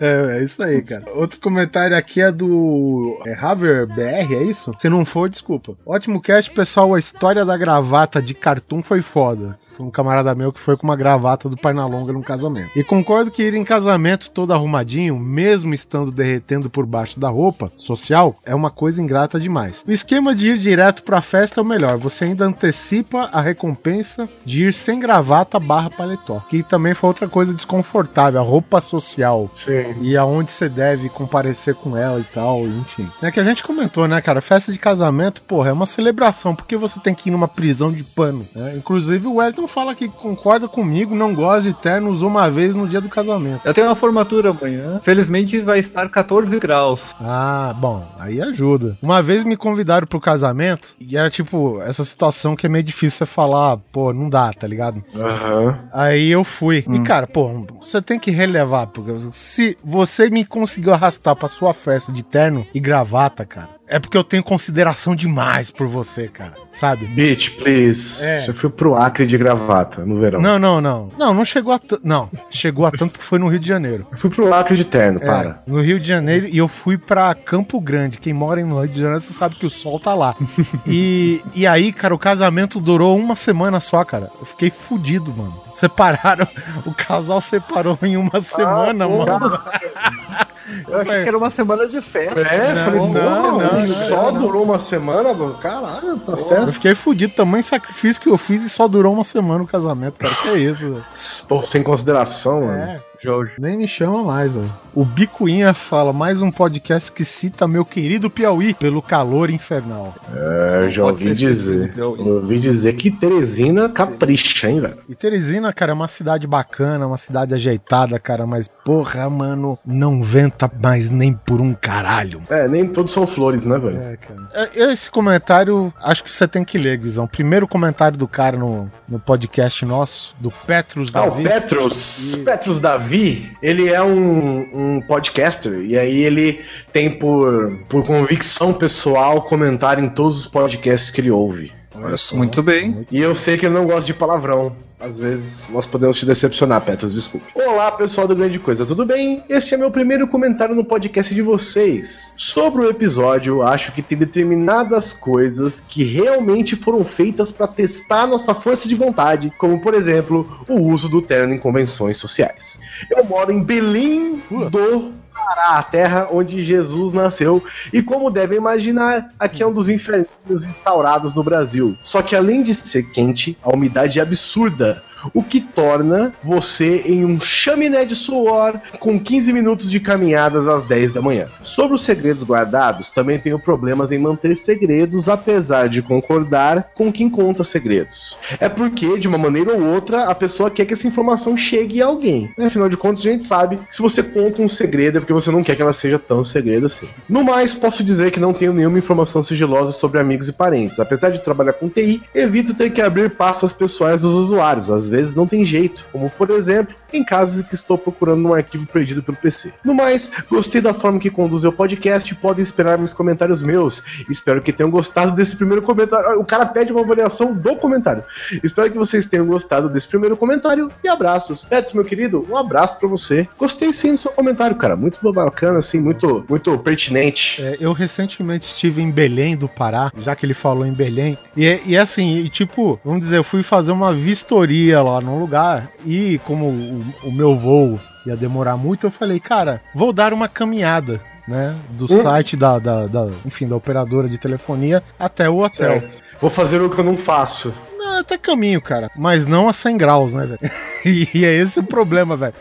é isso aí, cara. Outro comentário aqui é do é, Haver BR, é isso? Se não for, desculpa. Ótimo cast, pessoal. A história da gravata de cartoon foi foda. Foi um camarada meu que foi com uma gravata do Pernalonga num casamento. E concordo que ir em casamento todo arrumadinho, mesmo estando derretendo por baixo da roupa social, é uma coisa ingrata demais. O esquema de ir direto pra festa é o melhor. Você ainda antecipa a recompensa de ir sem gravata barra paletó. Que também foi outra coisa desconfortável, a roupa social Sim. e aonde você deve comparecer com ela e tal, enfim. É que a gente comentou, né, cara? Festa de casamento, porra, é uma celebração, porque você tem que ir numa prisão de pano, né? Inclusive o Wellington Milton fala que concorda comigo, não gosta de terno, usou uma vez no dia do casamento. Eu tenho uma formatura amanhã. Felizmente vai estar 14 graus. Ah, bom, aí ajuda. Uma vez me convidaram pro casamento e era tipo essa situação que é meio difícil você falar, pô, não dá, tá ligado? Aham. Aí eu fui. E cara, pô, você tem que relevar, porque se você me conseguiu arrastar pra sua festa de terno e gravata, cara, é porque eu tenho consideração demais por você, cara, sabe? Bitch, please. É. Já fui pro Acre de gravata no verão. Não, não, não. Não, não chegou a tanto. Não, chegou a tanto porque foi no Rio de Janeiro. Eu fui pro Acre de terno, É, para. no Rio de Janeiro e eu fui pra Campo Grande. Quem mora no Rio de Janeiro, você sabe que o sol tá lá. <laughs> e, e aí, cara, o casamento durou uma semana só, cara. Eu fiquei fudido, mano. Separaram, <laughs> o casal separou em uma semana, pô. mano. <laughs> Eu achei que era uma semana de festa. É, Não, falei, não, não, não, só não. durou uma semana, mano. Caralho, tá Eu festa. fiquei fudido. Tamanho sacrifício que eu fiz e só durou uma semana o casamento, cara. Que é isso, velho? Pô, sem consideração, mano. É. Jorge. Nem me chama mais, velho. O Bicuinha fala, mais um podcast que cita meu querido Piauí pelo calor infernal. É, eu já Pode ouvi dizer. eu- ouvi dizer que Teresina capricha, hein, velho. E Teresina, cara, é uma cidade bacana, uma cidade ajeitada, cara, mas porra, mano, não venta mais nem por um caralho. É, nem todos são flores, né, velho? É, cara. É, Esse comentário, acho que você tem que ler, Guizão. Primeiro comentário do cara no, no podcast nosso, do Petrus Ah, o Davi. Petros, Petros Davi, ele é um, um podcaster e aí ele tem por, por convicção pessoal comentar em todos os podcasts que ele ouve. Olha só. Muito bem. E eu sei que ele não gosta de palavrão. Às vezes nós podemos te decepcionar, Petros, desculpe. Olá, pessoal do Grande Coisa, tudo bem? Este é meu primeiro comentário no podcast de vocês. Sobre o episódio, acho que tem determinadas coisas que realmente foram feitas para testar nossa força de vontade, como por exemplo, o uso do terno em convenções sociais. Eu moro em Belém do Pará, a terra onde Jesus nasceu. E como devem imaginar, aqui é um dos infernos instaurados no Brasil. Só que além de ser quente, a umidade é absurda. O que torna você em um chaminé de suor com 15 minutos de caminhadas às 10 da manhã. Sobre os segredos guardados, também tenho problemas em manter segredos, apesar de concordar com quem conta segredos. É porque, de uma maneira ou outra, a pessoa quer que essa informação chegue a alguém. Afinal de contas, a gente sabe que se você conta um segredo é porque você não quer que ela seja tão segredo assim. No mais, posso dizer que não tenho nenhuma informação sigilosa sobre amigos e parentes. Apesar de trabalhar com TI, evito ter que abrir pastas pessoais dos usuários. Às vezes não tem jeito, como por exemplo, em casos em que estou procurando um arquivo perdido pelo PC. No mais, gostei da forma que conduziu o podcast e podem esperar mais comentários meus. Espero que tenham gostado desse primeiro comentário. O cara pede uma avaliação do comentário. Espero que vocês tenham gostado desse primeiro comentário e abraços. Pets, meu querido, um abraço pra você. Gostei sim do seu comentário, cara. Muito bacana, assim, muito, muito pertinente. É, eu recentemente estive em Belém do Pará, já que ele falou em Belém. E, é- e é assim, e tipo, vamos dizer, eu fui fazer uma vistoria lá num lugar. E como o, o meu voo ia demorar muito, eu falei, cara, vou dar uma caminhada. Né, do Hum. site da, da, da- enfim, da operadora de telefonia até o hotel. Certo. Vou fazer o que eu não faço. Não, até caminho, cara. Mas não a 100 graus, né, velho? <laughs> e é esse o problema, velho.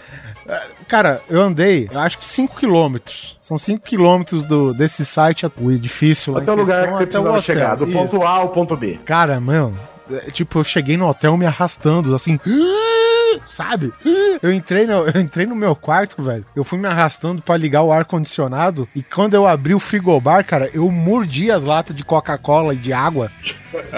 É, Cara, eu andei, eu acho que 5 quilômetros. São 5 quilômetros do, desse site, o edifício lá. Até o lugar que você precisava chegar, do Isso. ponto A ao ponto B. Cara, mano, é, tipo, eu cheguei no hotel me arrastando, assim. <gasps> Sabe? Eu entrei, no, eu entrei no meu quarto, velho. Eu fui me arrastando pra ligar o ar-condicionado. E quando eu abri o frigobar, cara, eu mordi as latas de Coca-Cola e de água.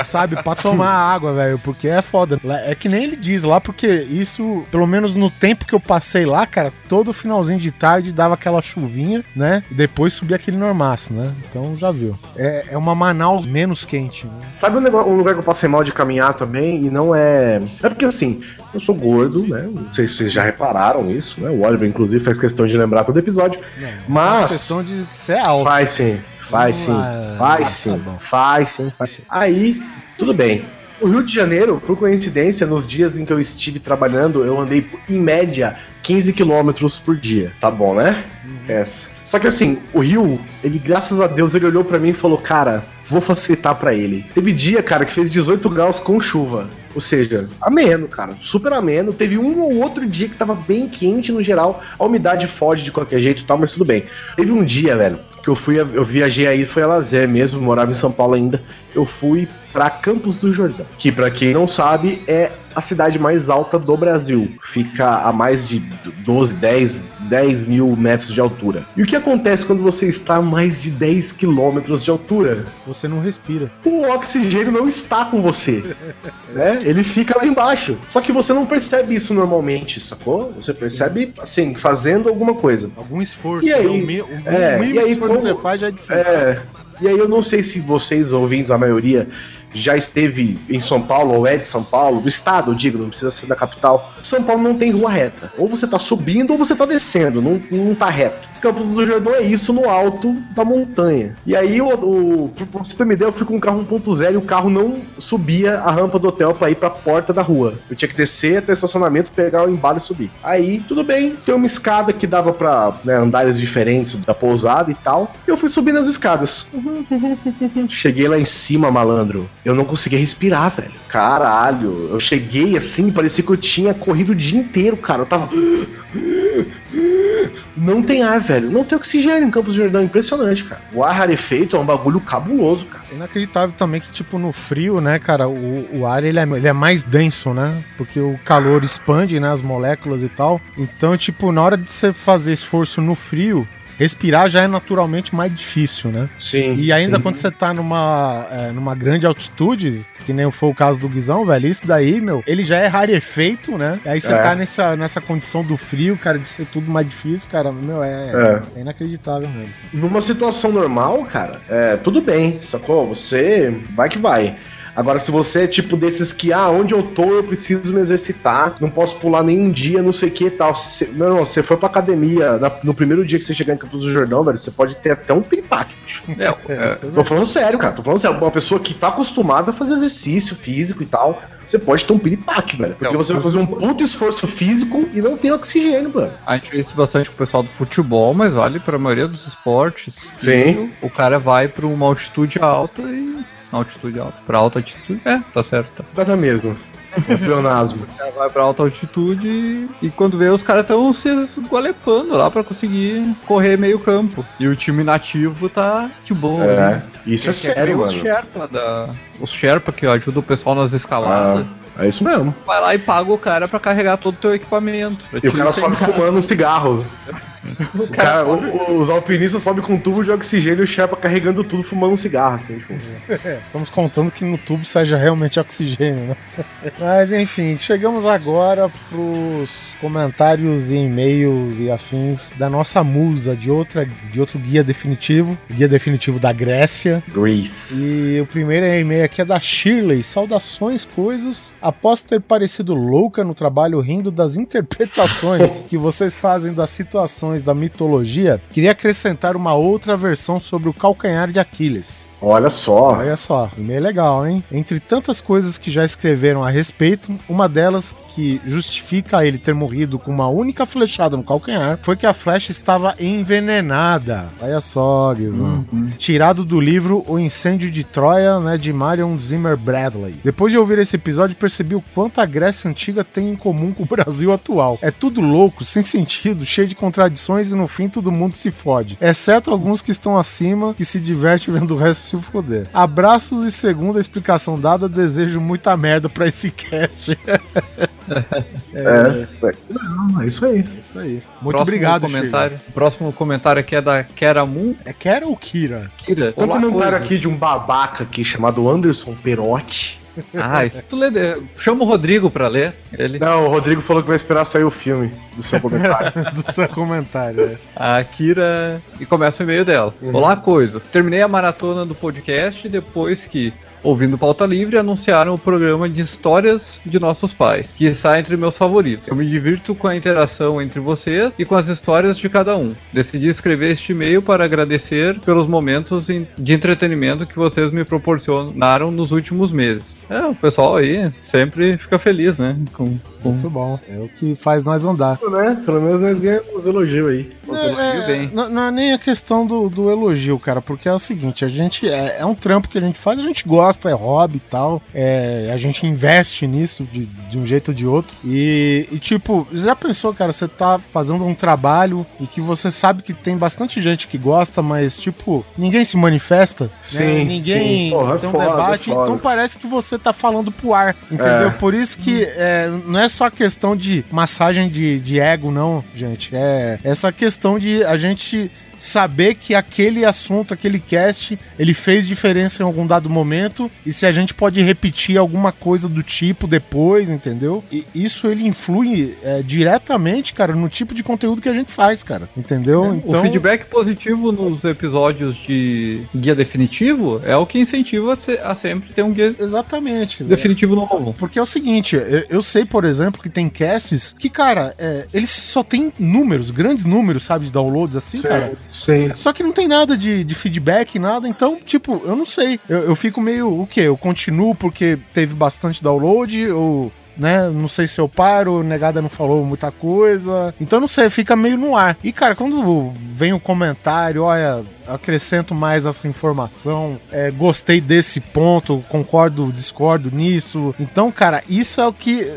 Sabe? Pra tomar água, velho. Porque é foda. É que nem ele diz lá, porque isso, pelo menos no tempo que eu passei lá, cara, todo finalzinho de tarde dava aquela chuvinha, né? E depois subia aquele normaço, né? Então já viu. É, é uma Manaus menos quente, né? Sabe um, negócio- um lugar que eu passei mal de caminhar também? E não é. É porque assim, eu sou gordo, né? Não sei se vocês já repararam isso, né? O Oliver, inclusive, faz questão de lembrar todo episódio. Mas- Faz questão de ser alto. Faz sim, faz sim, Ah, faz tá sim, faz sim, faz sim. Aí, tudo bem. O Rio de Janeiro, por coincidência, nos dias em que eu estive trabalhando, eu andei em média 15 quilômetros por dia. Tá bom, né? Essa. Só que assim, o Rio, ele, graças a Deus, ele olhou pra mim e falou: Cara, vou facilitar pra ele. Teve dia, cara, que fez 18 graus com chuva. Ou seja, ameno, cara. Super ameno. Teve um ou outro dia que tava bem quente no geral. A umidade fode de qualquer jeito e tal, mas tudo bem. Teve um dia, velho, que eu fui, eu viajei aí, foi a lazer mesmo, morava em São Paulo ainda. Eu fui pra Campos do Jordão, que pra quem não sabe é a cidade mais alta do Brasil. Fica a mais de 12, 10, 10 mil metros de altura. E o que acontece quando você está a mais de 10 quilômetros de altura? Você não respira. o oxigênio não está com você. <laughs> né? Ele fica lá embaixo. Só que você não percebe isso normalmente, sacou? Você percebe, assim, fazendo alguma coisa. Algum esforço. E aí? né? Mi- o É, mínimo e aí que como- você faz já é difícil. É. E aí eu não sei se vocês, ouvintes, a maioria, já esteve em São Paulo, ou é de São Paulo, do estado, eu digo, não precisa ser da capital. São Paulo não tem rua reta. Ou você tá subindo ou você tá descendo, não, não tá reto. Campos do Jordão é isso no alto da montanha. E aí, o, o, pra você ter uma ideia, eu fui com um carro 1.0 e o carro não subia a rampa do hotel pra ir pra porta da rua. Eu tinha que descer até o estacionamento, pegar o embalo e subir. Aí, tudo bem, tem uma escada que dava pra né, andares diferentes da pousada e tal. Eu fui subindo as escadas. <laughs> Cheguei lá em cima, malandro. Eu não conseguia respirar, velho. Caralho. Eu cheguei assim, parecia que eu tinha corrido o dia inteiro, cara. Eu tava. <gasps> <laughs> Não tem ar, velho. Não tem oxigênio em Campos do Jordão. Impressionante, cara. O ar rarefeito é um bagulho cabuloso, cara. É Inacreditável também que, tipo, no frio, né, cara, o, o ar ele é, ele é mais denso, né? Porque o calor expande, né, as moléculas e tal. Então, tipo, na hora de você fazer esforço no frio, respirar já é naturalmente mais difícil, né? Sim. E ainda sim. quando você tá numa, é, numa grande altitude, que nem foi o caso do Guizão, velho, isso daí, meu, ele já é rarefeito, né? Aí você É. tá nessa, nessa condição do frio, cara, de ser tudo mais difícil, cara, meu, é, É. é inacreditável mesmo. Numa situação normal, cara, é, tudo bem, sacou? Você vai que vai. Agora, se você é tipo desses que, ah, onde eu tô, eu preciso me exercitar, não posso pular nenhum dia, não sei o que e tal. Se, não, não, você foi pra academia na- no primeiro dia que você chegar em Campos do Jordão, velho, você pode ter até um piripaque, bicho. É, é, isso é Tô falando sério, cara. Tô falando sério. Uma pessoa que tá acostumada a fazer exercício físico e tal, você pode ter um piripaque, velho. Porque É, você vai fazer um puto esforço físico e não tem oxigênio, mano. A gente vê isso bastante com o pessoal do futebol, mas vale pra maioria dos esportes. Sim. O cara vai pra uma altitude alta e. Altitude alta. Pra alta altitude. É, tá certo. Tá. Data mesmo. <laughs> É pleonasmo. Vai pra alta altitude e, quando vê, os caras estão se esgolepando lá pra conseguir correr meio campo. E o time nativo tá de boa. É, né? isso é Esse sério, os mano. Sherpa da. Os Sherpa que ajudam o pessoal nas escaladas. É isso mesmo. Vai lá e paga o cara pra carregar todo o teu equipamento. E o cara sobe fumando um cigarro. O cara, o- os alpinistas sobem com um tubo de oxigênio e o Sherpa carregando tudo, fumando um cigarro, assim, tipo. É, estamos contando que no tubo seja realmente oxigênio, né? Mas enfim, chegamos agora pros comentários e e-mails e afins da nossa musa de outra de outro guia definitivo, guia definitivo da Grécia. Grease. E o primeiro e-mail aqui é da Shirley. Saudações, coisas. Após ter parecido louca no trabalho rindo das interpretações <laughs> que vocês fazem das situações da mitologia, queria acrescentar uma outra versão sobre o calcanhar de Aquiles. Olha só. Olha só, e-mail legal, hein? Entre tantas coisas que já escreveram a respeito, uma delas que justifica ele ter morrido com uma única flechada no calcanhar foi que a flecha estava envenenada. Olha só, Guizão. Tirado do livro O Incêndio de Troia, né, de Marion Zimmer Bradley. Depois de ouvir esse episódio, percebi o quanto a Grécia Antiga tem em comum com o <laughs> Brasil atual. É tudo louco, sem sentido, cheio de contradições e no fim todo mundo se fode. Exceto alguns que estão acima, que se divertem vendo o resto se foder. Abraços e segundo a explicação dada, desejo muita merda pra esse cast. <laughs> É. Não, é isso aí. É isso aí. Muito Próximo obrigado, comentário. O próximo comentário aqui é da Keramun Shirley. É Kera ou Kira? Kira. Tem um comentário aqui de um babaca aqui chamado Anderson Perotti. Ah, isso tu lê. Chama o Rodrigo pra ler. Ele. Não, o Rodrigo falou que vai esperar sair o filme do seu comentário. <laughs> Do seu comentário. é. A Kira. E começa o e-mail dela. Olá, coisas. Terminei a maratona do podcast depois que, ouvindo Pauta Livre, anunciaram o programa de histórias de nossos pais, que está entre meus favoritos. Eu me divirto com a interação entre vocês e com as histórias de cada um. Decidi escrever este e-mail para agradecer pelos momentos de entretenimento que vocês me proporcionaram nos últimos meses. É, o pessoal aí sempre fica feliz, né? Com, com Muito bom. É o que faz nós andar. né? Pelo menos nós ganhamos elogio aí. os elogios É, bem. não, não é nem a questão do, do elogio, cara, porque é o seguinte, a gente é, é um trampo que a gente faz, a gente gosta, é hobby e tal, é, a gente investe nisso de, de um jeito ou de outro. E, e, tipo, já pensou, cara, você tá fazendo um trabalho e que você sabe que tem bastante gente que gosta, mas, tipo, ninguém se manifesta, né? Sim, ninguém sim. Porra, é tem um foda, debate, é foda. então parece que você tá falando pro ar, entendeu? É. Por isso que é, não é só questão de massagem de, de ego, não, gente. É essa questão de a gente saber que aquele assunto, aquele cast, ele fez diferença em algum dado momento e se a gente pode repetir alguma coisa do tipo depois, entendeu? E isso ele influi é, diretamente, cara, no tipo de conteúdo que a gente faz, cara, entendeu? Então, O feedback positivo nos episódios de guia definitivo é o que incentiva a se- a sempre ter um guia Exatamente. né? definitivo novo. Porque é o seguinte, eu, eu sei, por exemplo, que tem casts que, cara, é, eles só tem números, grandes números, sabe, de downloads assim, cara. Sim. Só que não tem nada de, de feedback, nada. Então, tipo, eu não sei. Eu, eu fico meio. O quê? Eu continuo porque teve bastante download? Ou. Né? Não sei se eu paro, negada não falou muita coisa. Então não sei, fica meio no ar. E cara, quando vem o comentário, olha, acrescento mais essa informação, é, gostei desse ponto, concordo, discordo nisso. Então, cara, isso é o que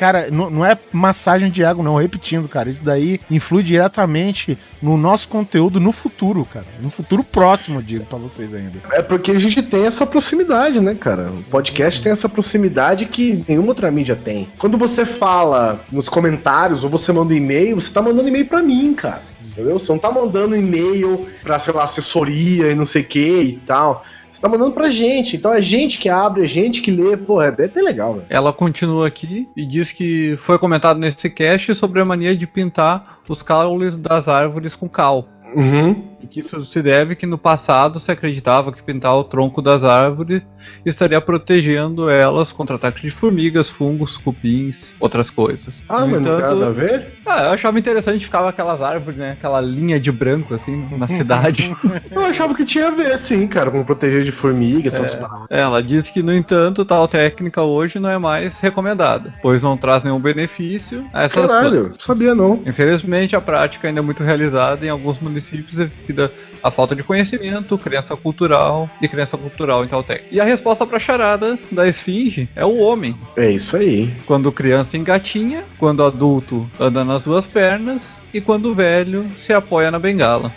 Cara, não, não é massagem de ego, não. Repetindo, cara. Isso daí influi diretamente no nosso conteúdo no futuro, cara. No futuro próximo, eu digo pra vocês ainda. É porque a gente tem essa proximidade, né, cara? O podcast tem essa proximidade que nenhuma outra mídia tem. Quando você fala nos comentários ou você manda e-mail, você tá mandando e-mail pra mim, cara. Entendeu? Você não tá mandando e-mail pra, sei lá, assessoria e não sei o que e tal. Você tá mandando pra gente. Então é gente que abre, é gente que lê. Pô, é bem legal, velho. Ela continua aqui e diz que foi comentado nesse cast sobre a mania de pintar os caules das árvores com cal. Uhum. E que isso se deve que no passado se acreditava que pintar o tronco das árvores estaria protegendo elas contra ataques de formigas, fungos, cupins, outras coisas. Ah, No mas não tem entanto, nada a ver? ah, eu achava interessante ficava aquelas árvores, né? Aquela linha de branco assim na cidade. <laughs> Eu achava que tinha a ver, sim, cara, com proteger de formiga, essas paradas. Ela diz que, no entanto, tal técnica hoje não é mais recomendada, pois não traz nenhum benefício a essas plantas. Caralho, não sabia não. Infelizmente, a prática ainda é muito realizada em alguns municípios à falta de conhecimento, crença cultural e crença cultural em tal técnica. E a resposta para a charada da esfinge é o homem. É isso aí. Quando criança engatinha, quando adulto anda nas duas pernas e quando velho se apoia na bengala.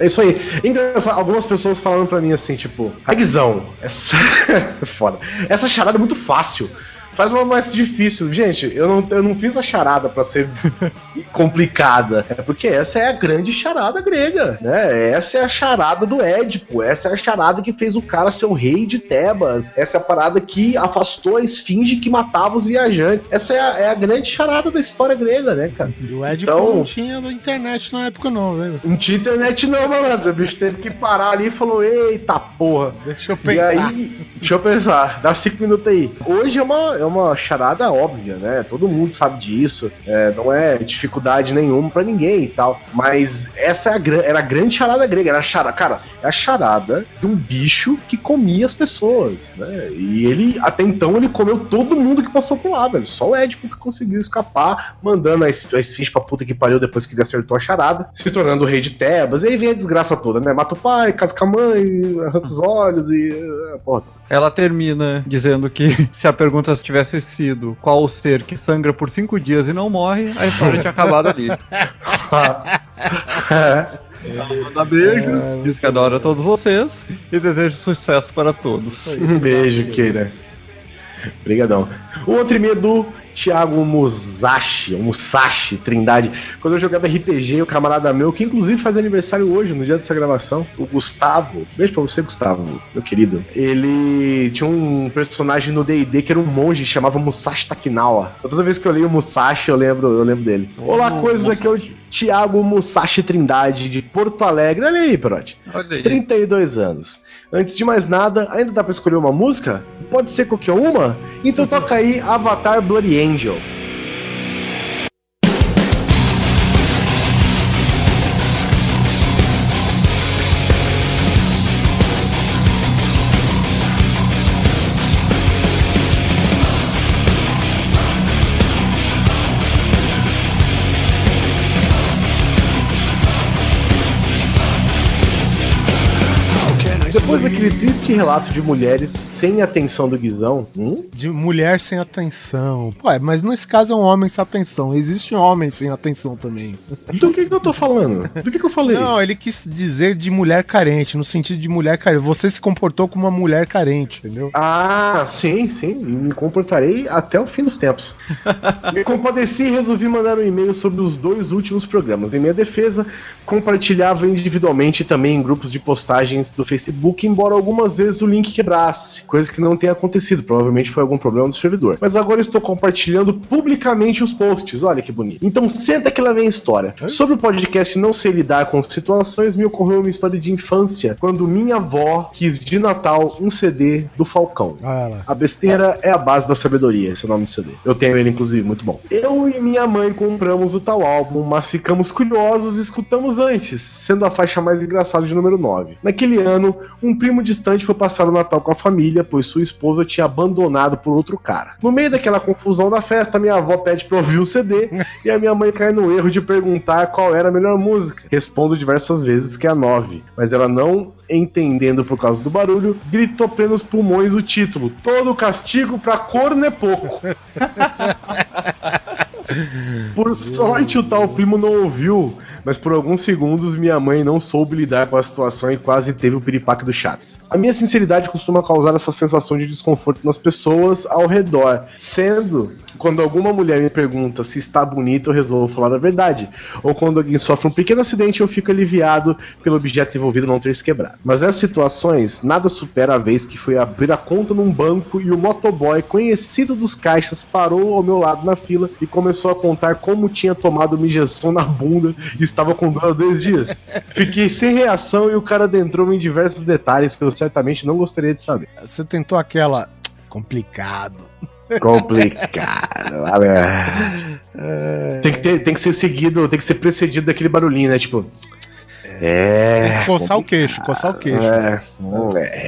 É isso aí. Engraçado, algumas pessoas falaram pra mim assim, tipo, Aguizão, essa. <laughs> Foda. Essa charada é muito fácil. Faz uma mais difícil. Gente, eu não, eu não fiz a charada pra ser <laughs> complicada. É porque essa é a grande charada grega, né? Essa é a charada do Édipo. Essa é a charada que fez o cara ser o rei de Tebas. Essa é a parada que afastou a esfinge que matava os viajantes. Essa é a, é a grande charada da história grega, né, cara? E o Ed Então- não tinha internet na época, não, velho. Não tinha internet não, malandro. O bicho teve que parar ali e falou, eita porra. Deixa eu E pensar. aí, deixa eu pensar, dá cinco minutos aí. Hoje é uma, é uma charada óbvia, né? Todo mundo sabe disso. É, não é dificuldade nenhuma pra ninguém e tal. Mas essa é a, era a grande charada grega. Era a charada, cara, é a charada de um bicho que comia as pessoas, né? E ele, até então, ele comeu todo mundo que passou por lá, velho. Só o Édipo que conseguiu escapar, mandando a, a esfinge pra puta que pariu depois que ele acertou a charada, se tornando o rei de Tebas. E aí vem a desgraça toda, né? Mata o pai, casa com a mãe, arranca os olhos e. é, Porra, Ela termina dizendo que <laughs> se a pergunta tivesse sido qual o ser que sangra por cinco dias e não morre, a história tinha acabado ali. <laughs> Manda beijos, diz que adora todos vocês e deseja sucesso para todos. Um beijo, Keira. Obrigadão. O outro e-mail do Thiago Musashi, Musashi Trindade. Quando eu jogava RPG, o camarada meu, que inclusive faz aniversário hoje, no dia dessa gravação, o Gustavo. Beijo pra você, Gustavo, meu querido. Ele tinha um personagem no D&D que era um monge, chamava Musashi Takinawa. Então, toda vez que eu leio Musashi, eu lembro, eu lembro dele. Olá, coisas, aqui é o Thiago Musashi Trindade, de Porto Alegre. Olha aí, Brod. Olha aí. 32 anos. Antes de mais nada, ainda dá pra escolher uma música? Pode ser qualquer uma? Então toca aí Avatar Bloody Angel. Depois daquele triste relato de mulheres sem atenção do Guizão, hum? De mulher sem atenção. Pô, é, mas nesse caso é um homem sem atenção. Existe um homem sem atenção também. do que, que eu tô falando? Do que, que eu falei? Não, ele quis dizer de mulher carente, no sentido de mulher carente. Você se comportou como uma mulher carente, entendeu? Ah, sim, sim. Me comportarei até o fim dos tempos. <laughs> me compadeci e resolvi mandar um e-mail sobre os dois últimos programas. Em minha defesa, compartilhava individualmente também em grupos de postagens do Facebook, embora algumas vezes o link quebrasse, coisa que não tenha acontecido. Provavelmente foi algum problema do servidor. Mas agora estou compartilhando publicamente os posts. Olha que bonito. Então senta que lá vem a história. Sobre o podcast Não Sei Lidar com Situações, me ocorreu uma história de infância, quando minha avó quis de Natal um CD do Falcão. Ah. A besteira é a base da sabedoria, esse é o nome do CD. Eu tenho ele, inclusive, muito bom. Eu e minha mãe compramos o tal álbum, mas ficamos curiosos e escutamos antes, sendo a faixa mais engraçada de número 9. Naquele ano, um primo distante foi passar o Natal com a família, pois sua esposa tinha abandonado por outro cara. No meio daquela confusão da festa, minha avó pede pra ouvir o CD <laughs> e a minha mãe cai no erro de perguntar qual era a melhor música. Respondo diversas vezes que é a 9, mas ela não entendendo por causa do barulho, gritou plenos pulmões o título: Todo castigo pra corno é pouco. <laughs> por sorte, o tal primo não ouviu, mas por alguns segundos minha mãe não soube lidar com a situação e quase teve o piripaque do Chaves. A minha sinceridade costuma causar essa sensação de desconforto nas pessoas ao redor, sendo quando alguma mulher me pergunta se está bonita, eu resolvo falar a verdade. Ou quando alguém sofre um pequeno acidente, eu fico aliviado pelo objeto envolvido não ter se quebrado. Mas nessas situações, nada supera a vez que fui abrir a conta num banco e o motoboy, conhecido dos caixas, parou ao meu lado na fila e começou a contar como tinha tomado uma injeção na bunda e estava com dor há dois dias. Fiquei sem reação e o cara adentrou em diversos detalhes que eu certamente não gostaria de saber. Você tentou aquela. Complicado. Complicado. <laughs> olha. Tem que, ter- tem que ser seguido, tem que ser precedido daquele barulhinho, né? Tipo. É. Coçar o queixo, coçar o queixo. É,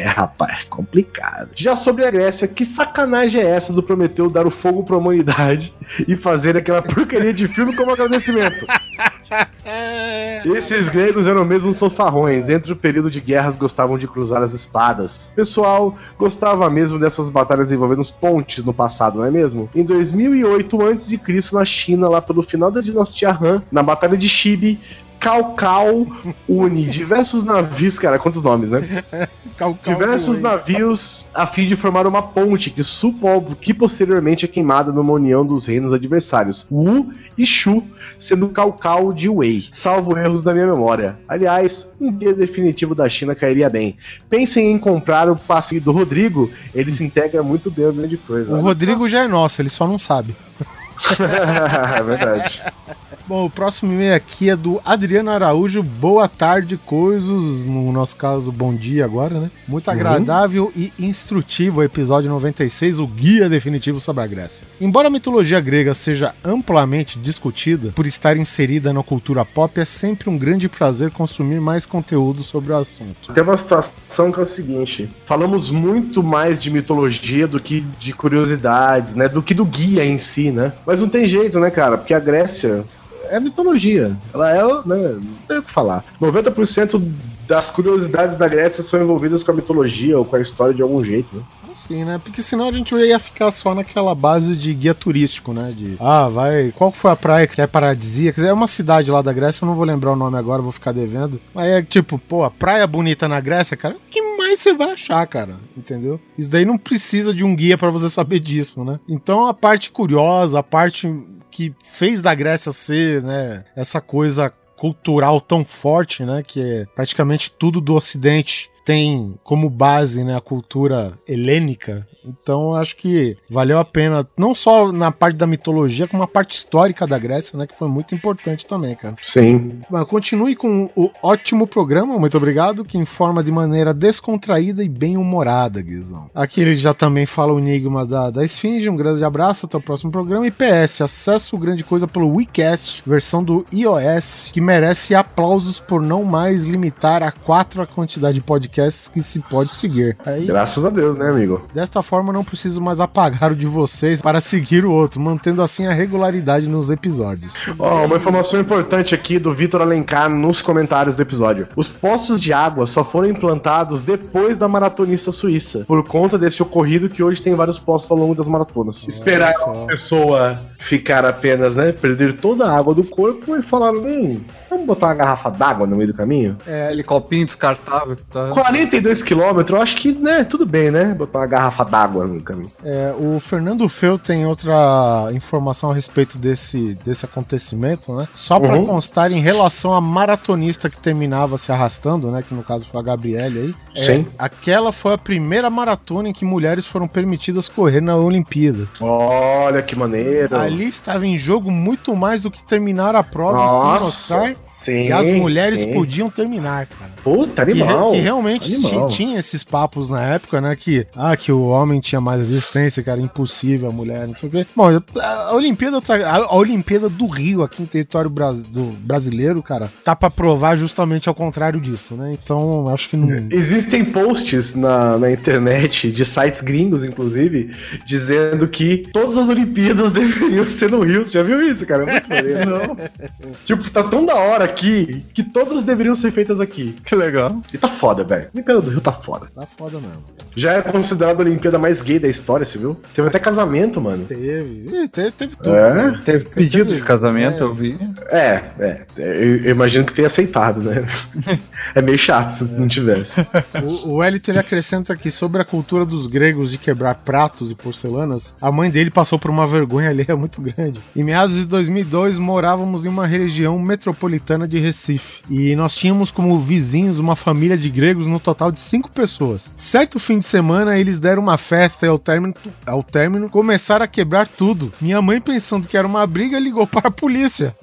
é, rapaz, complicado. Já sobre a Grécia, que sacanagem é essa do Prometeu dar o fogo pra humanidade <laughs> e fazer aquela porcaria de filme como agradecimento? <laughs> <laughs> Esses gregos eram mesmo sofarrões. Entre o período de guerras gostavam de cruzar as espadas. Pessoal, gostava mesmo dessas batalhas envolvendo os pontes no passado, não é mesmo? Em 2008 a.C., na China, lá pelo final da dinastia Han, na Batalha de Shibi, Cao une diversos navios, cara, quantos nomes, né? <laughs> Cal- cal- Diversos cal- navios a fim de formar uma ponte que supo que posteriormente é queimada numa união dos reinos adversários, Wu e Shu, sendo Cao de Wei, salvo erros da minha memória. Aliás, um guia definitivo da China cairia bem. Pensem em comprar o passe do Rodrigo, ele se integra muito bem a grande coisa. O Rodrigo já é nosso, ele só não sabe. só. <laughs> é verdade. Bom, o próximo e-mail aqui é do Adriano Araújo. Boa tarde, coisas. No nosso caso, bom dia agora, né? Muito agradável e instrutivo o episódio 96, o guia definitivo sobre a Grécia. Embora a mitologia grega seja amplamente discutida por estar inserida na cultura pop, é sempre um grande prazer consumir mais conteúdo sobre o assunto. Tem uma situação que é o seguinte: falamos muito mais de mitologia do que de curiosidades, né? Do que do guia em si, né? Mas não tem jeito, né, cara? Porque a Grécia é mitologia. Ela é, né? Não tem o que falar. 90% das curiosidades da Grécia são envolvidas com a mitologia ou com a história de algum jeito, né? Assim, né? Porque senão a gente ia ficar só naquela base de guia turístico, né? De, ah, vai. Qual foi a praia que é paradisíaca? É uma cidade lá da Grécia, eu não vou lembrar o nome agora, vou ficar devendo. Mas é tipo, pô, a praia bonita na Grécia, cara, o que mais você vai achar, cara? Entendeu? Isso daí não precisa de um guia pra você saber disso, né? Então a parte curiosa, a parte que fez da Grécia ser, né, essa coisa cultural tão forte, né, que é praticamente tudo do ocidente tem como base, né, a cultura helênica. Então acho que valeu a pena, não só na parte da mitologia, como a parte histórica da Grécia, né, que foi muito importante também, cara. Sim. Bom, continue com o ótimo programa, muito obrigado, que informa de maneira descontraída e bem-humorada, Guizão. Aqui ele já também fala o enigma da, da Esfinge, um grande abraço, até o próximo programa. E PS, acesso grande coisa pelo WeCast, versão do iOS, que merece aplausos por não mais limitar a quatro a quantidade de podcasts podcasts que se pode seguir. Aí, Graças a Deus, né, amigo? desta forma, não preciso mais apagar o de vocês para seguir o outro, mantendo assim a regularidade nos episódios. Ó, uma informação importante aqui do Vitor Alencar nos comentários do episódio. Os poços de água só foram implantados depois da maratonista suíça, por conta desse ocorrido que hoje tem vários poços ao longo das maratonas. Esperar só. uma pessoa ficar apenas, né, perder toda a água do corpo e falar, hum, vamos botar uma garrafa d'água no meio do caminho? É, aquele copinho descartável. Tá? 42 quilômetros, eu acho que, né, tudo bem, né, botar uma garrafa d'água no caminho. É, o Fernando Feu tem outra informação a respeito desse, desse acontecimento, né? Só para Uhum. constar, em relação à maratonista que terminava se arrastando, né? Que no caso foi a Gabriele aí. é, Sim. aquela foi a primeira maratona em que mulheres foram permitidas correr na Olimpíada. Olha que maneiro. Ali estava em jogo muito mais do que terminar a prova Nossa, sem mostrar Sim, que as mulheres sim. podiam terminar, cara. Puta, Que, animal. que realmente Animal. ti- tinha esses papos na época, né? Que, ah, que o homem tinha mais resistência, que era impossível a mulher, não sei o quê. Bom, a Olimpíada, tá- a, Olimpíada do Rio, aqui em território do brasileiro, cara, tá pra provar justamente ao contrário disso, né? Então, acho que não. Existem posts na, na internet, de sites gringos, inclusive, dizendo que todas as Olimpíadas <laughs> deveriam ser no Rio. Você já viu isso, cara? É muito maneiro. Não. <laughs> tipo, tá tão da hora aqui que todas deveriam ser feitas aqui. Que legal. E tá foda, velho. A Olimpíada do Rio tá foda. Tá foda mesmo. Já é considerada a Olimpíada mais gay da história, você viu? Teve até casamento, mano. Teve. Teve, teve tudo. É? né? Teve pedido de casamento, É. eu vi. É, é. Eu, eu imagino que tenha aceitado, né? <laughs> É meio chato se não tivesse. O, o Elito ele acrescenta aqui sobre a cultura dos gregos de quebrar pratos e porcelanas. A mãe dele passou por uma vergonha alheia muito grande. Em meados de 2002, morávamos em uma região metropolitana de Recife. E nós tínhamos como vizinhos uma família de gregos no total de cinco pessoas. Certo fim de semana, eles deram uma festa e ao término, ao término começaram a quebrar tudo. Minha mãe, pensando que era uma briga, ligou para a polícia. <laughs>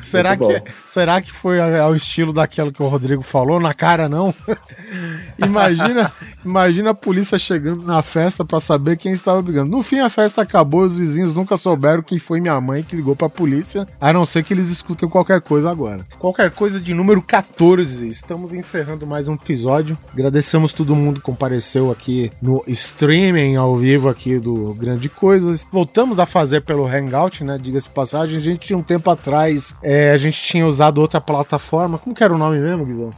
Será que, será que foi ao estilo daquilo que o Rodrigo falou? Na cara, não? <laughs> imagina, imagina a polícia chegando na festa pra saber quem estava brigando. No fim, a festa acabou e os vizinhos nunca souberam quem foi minha mãe que ligou pra polícia, a não ser que eles escutem qualquer coisa agora. Qualquer coisa de número 14. Estamos encerrando mais um episódio. Agradecemos todo mundo que compareceu aqui no streaming ao vivo aqui do Grande Coisas. Voltamos a fazer pelo Hangout, né? Diga-se passagem. A gente tinha um tempo atrás, é, a gente tinha usado outra plataforma. Como que era o nome mesmo, Guizão?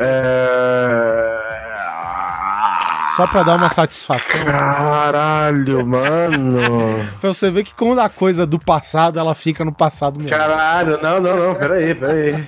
É... Só pra dar uma satisfação. Caralho, mano. Pra você ver que quando a coisa do passado, ela fica no passado mesmo. Caralho, não, não, não, peraí, peraí.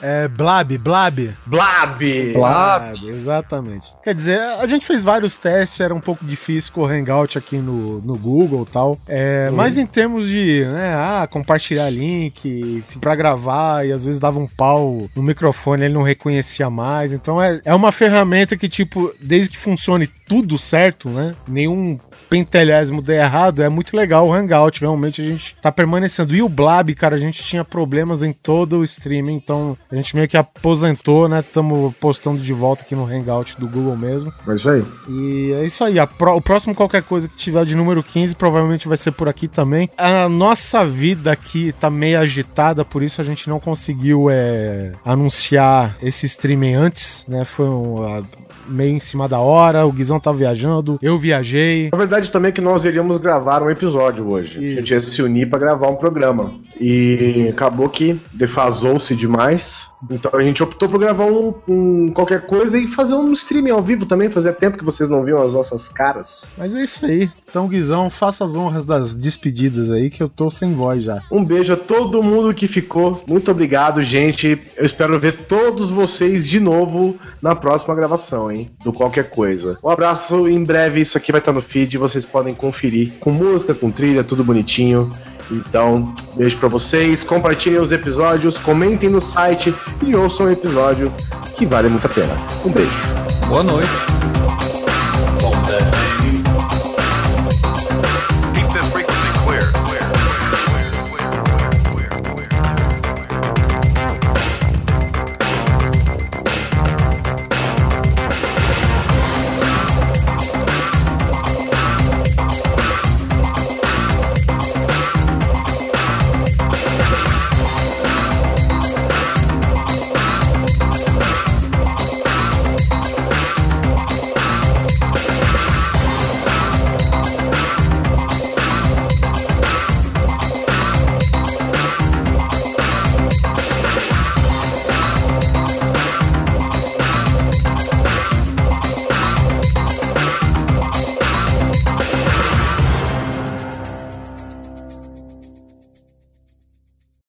É Blab, Blab. Blab! Blab, exatamente. Quer dizer, a gente fez vários testes, era um pouco difícil com o Hangout aqui no, no Google e tal. É, Mas em termos de, né, ah, compartilhar link pra gravar e às vezes dava um pau no microfone, ele não reconhecia mais. Então é, é uma ferramenta que, tipo, desde que funcione tudo certo, né? Nenhum pentelésimo der errado, é muito legal o Hangout. Realmente a gente tá permanecendo. E o Blab, cara, a gente tinha problemas em todo o streaming, então a gente meio que aposentou, né? Estamos postando de volta aqui no Hangout do Google mesmo. É isso aí. E é isso aí. A pró- o próximo qualquer coisa que tiver de número 15 provavelmente vai ser por aqui também. A nossa vida aqui tá meio agitada, por isso a gente não conseguiu é, anunciar esse streaming antes, né? Foi um, meio em cima da hora. O Guizão tá viajando, eu viajei. A verdade também é que nós iríamos gravar um episódio hoje. A gente ia se unir pra gravar um programa. E acabou que defasou-se demais. Então a gente optou por gravar um, um qualquer coisa e fazer um streaming ao vivo também. Fazia tempo que vocês não viam as nossas caras. Mas é isso aí. Então, Guizão, faça as honras das despedidas aí, que eu tô sem voz já. Um beijo a todo mundo que ficou. Muito obrigado, gente. Eu espero ver todos vocês de novo na próxima gravação, hein? Do qualquer coisa. Um abraço. Em breve isso aqui vai estar no feed. Vocês podem conferir com música, com trilha, tudo bonitinho. Então, beijo pra vocês. Compartilhem os episódios, comentem no site e ouçam o episódio que vale muito a pena. Um beijo. Boa noite.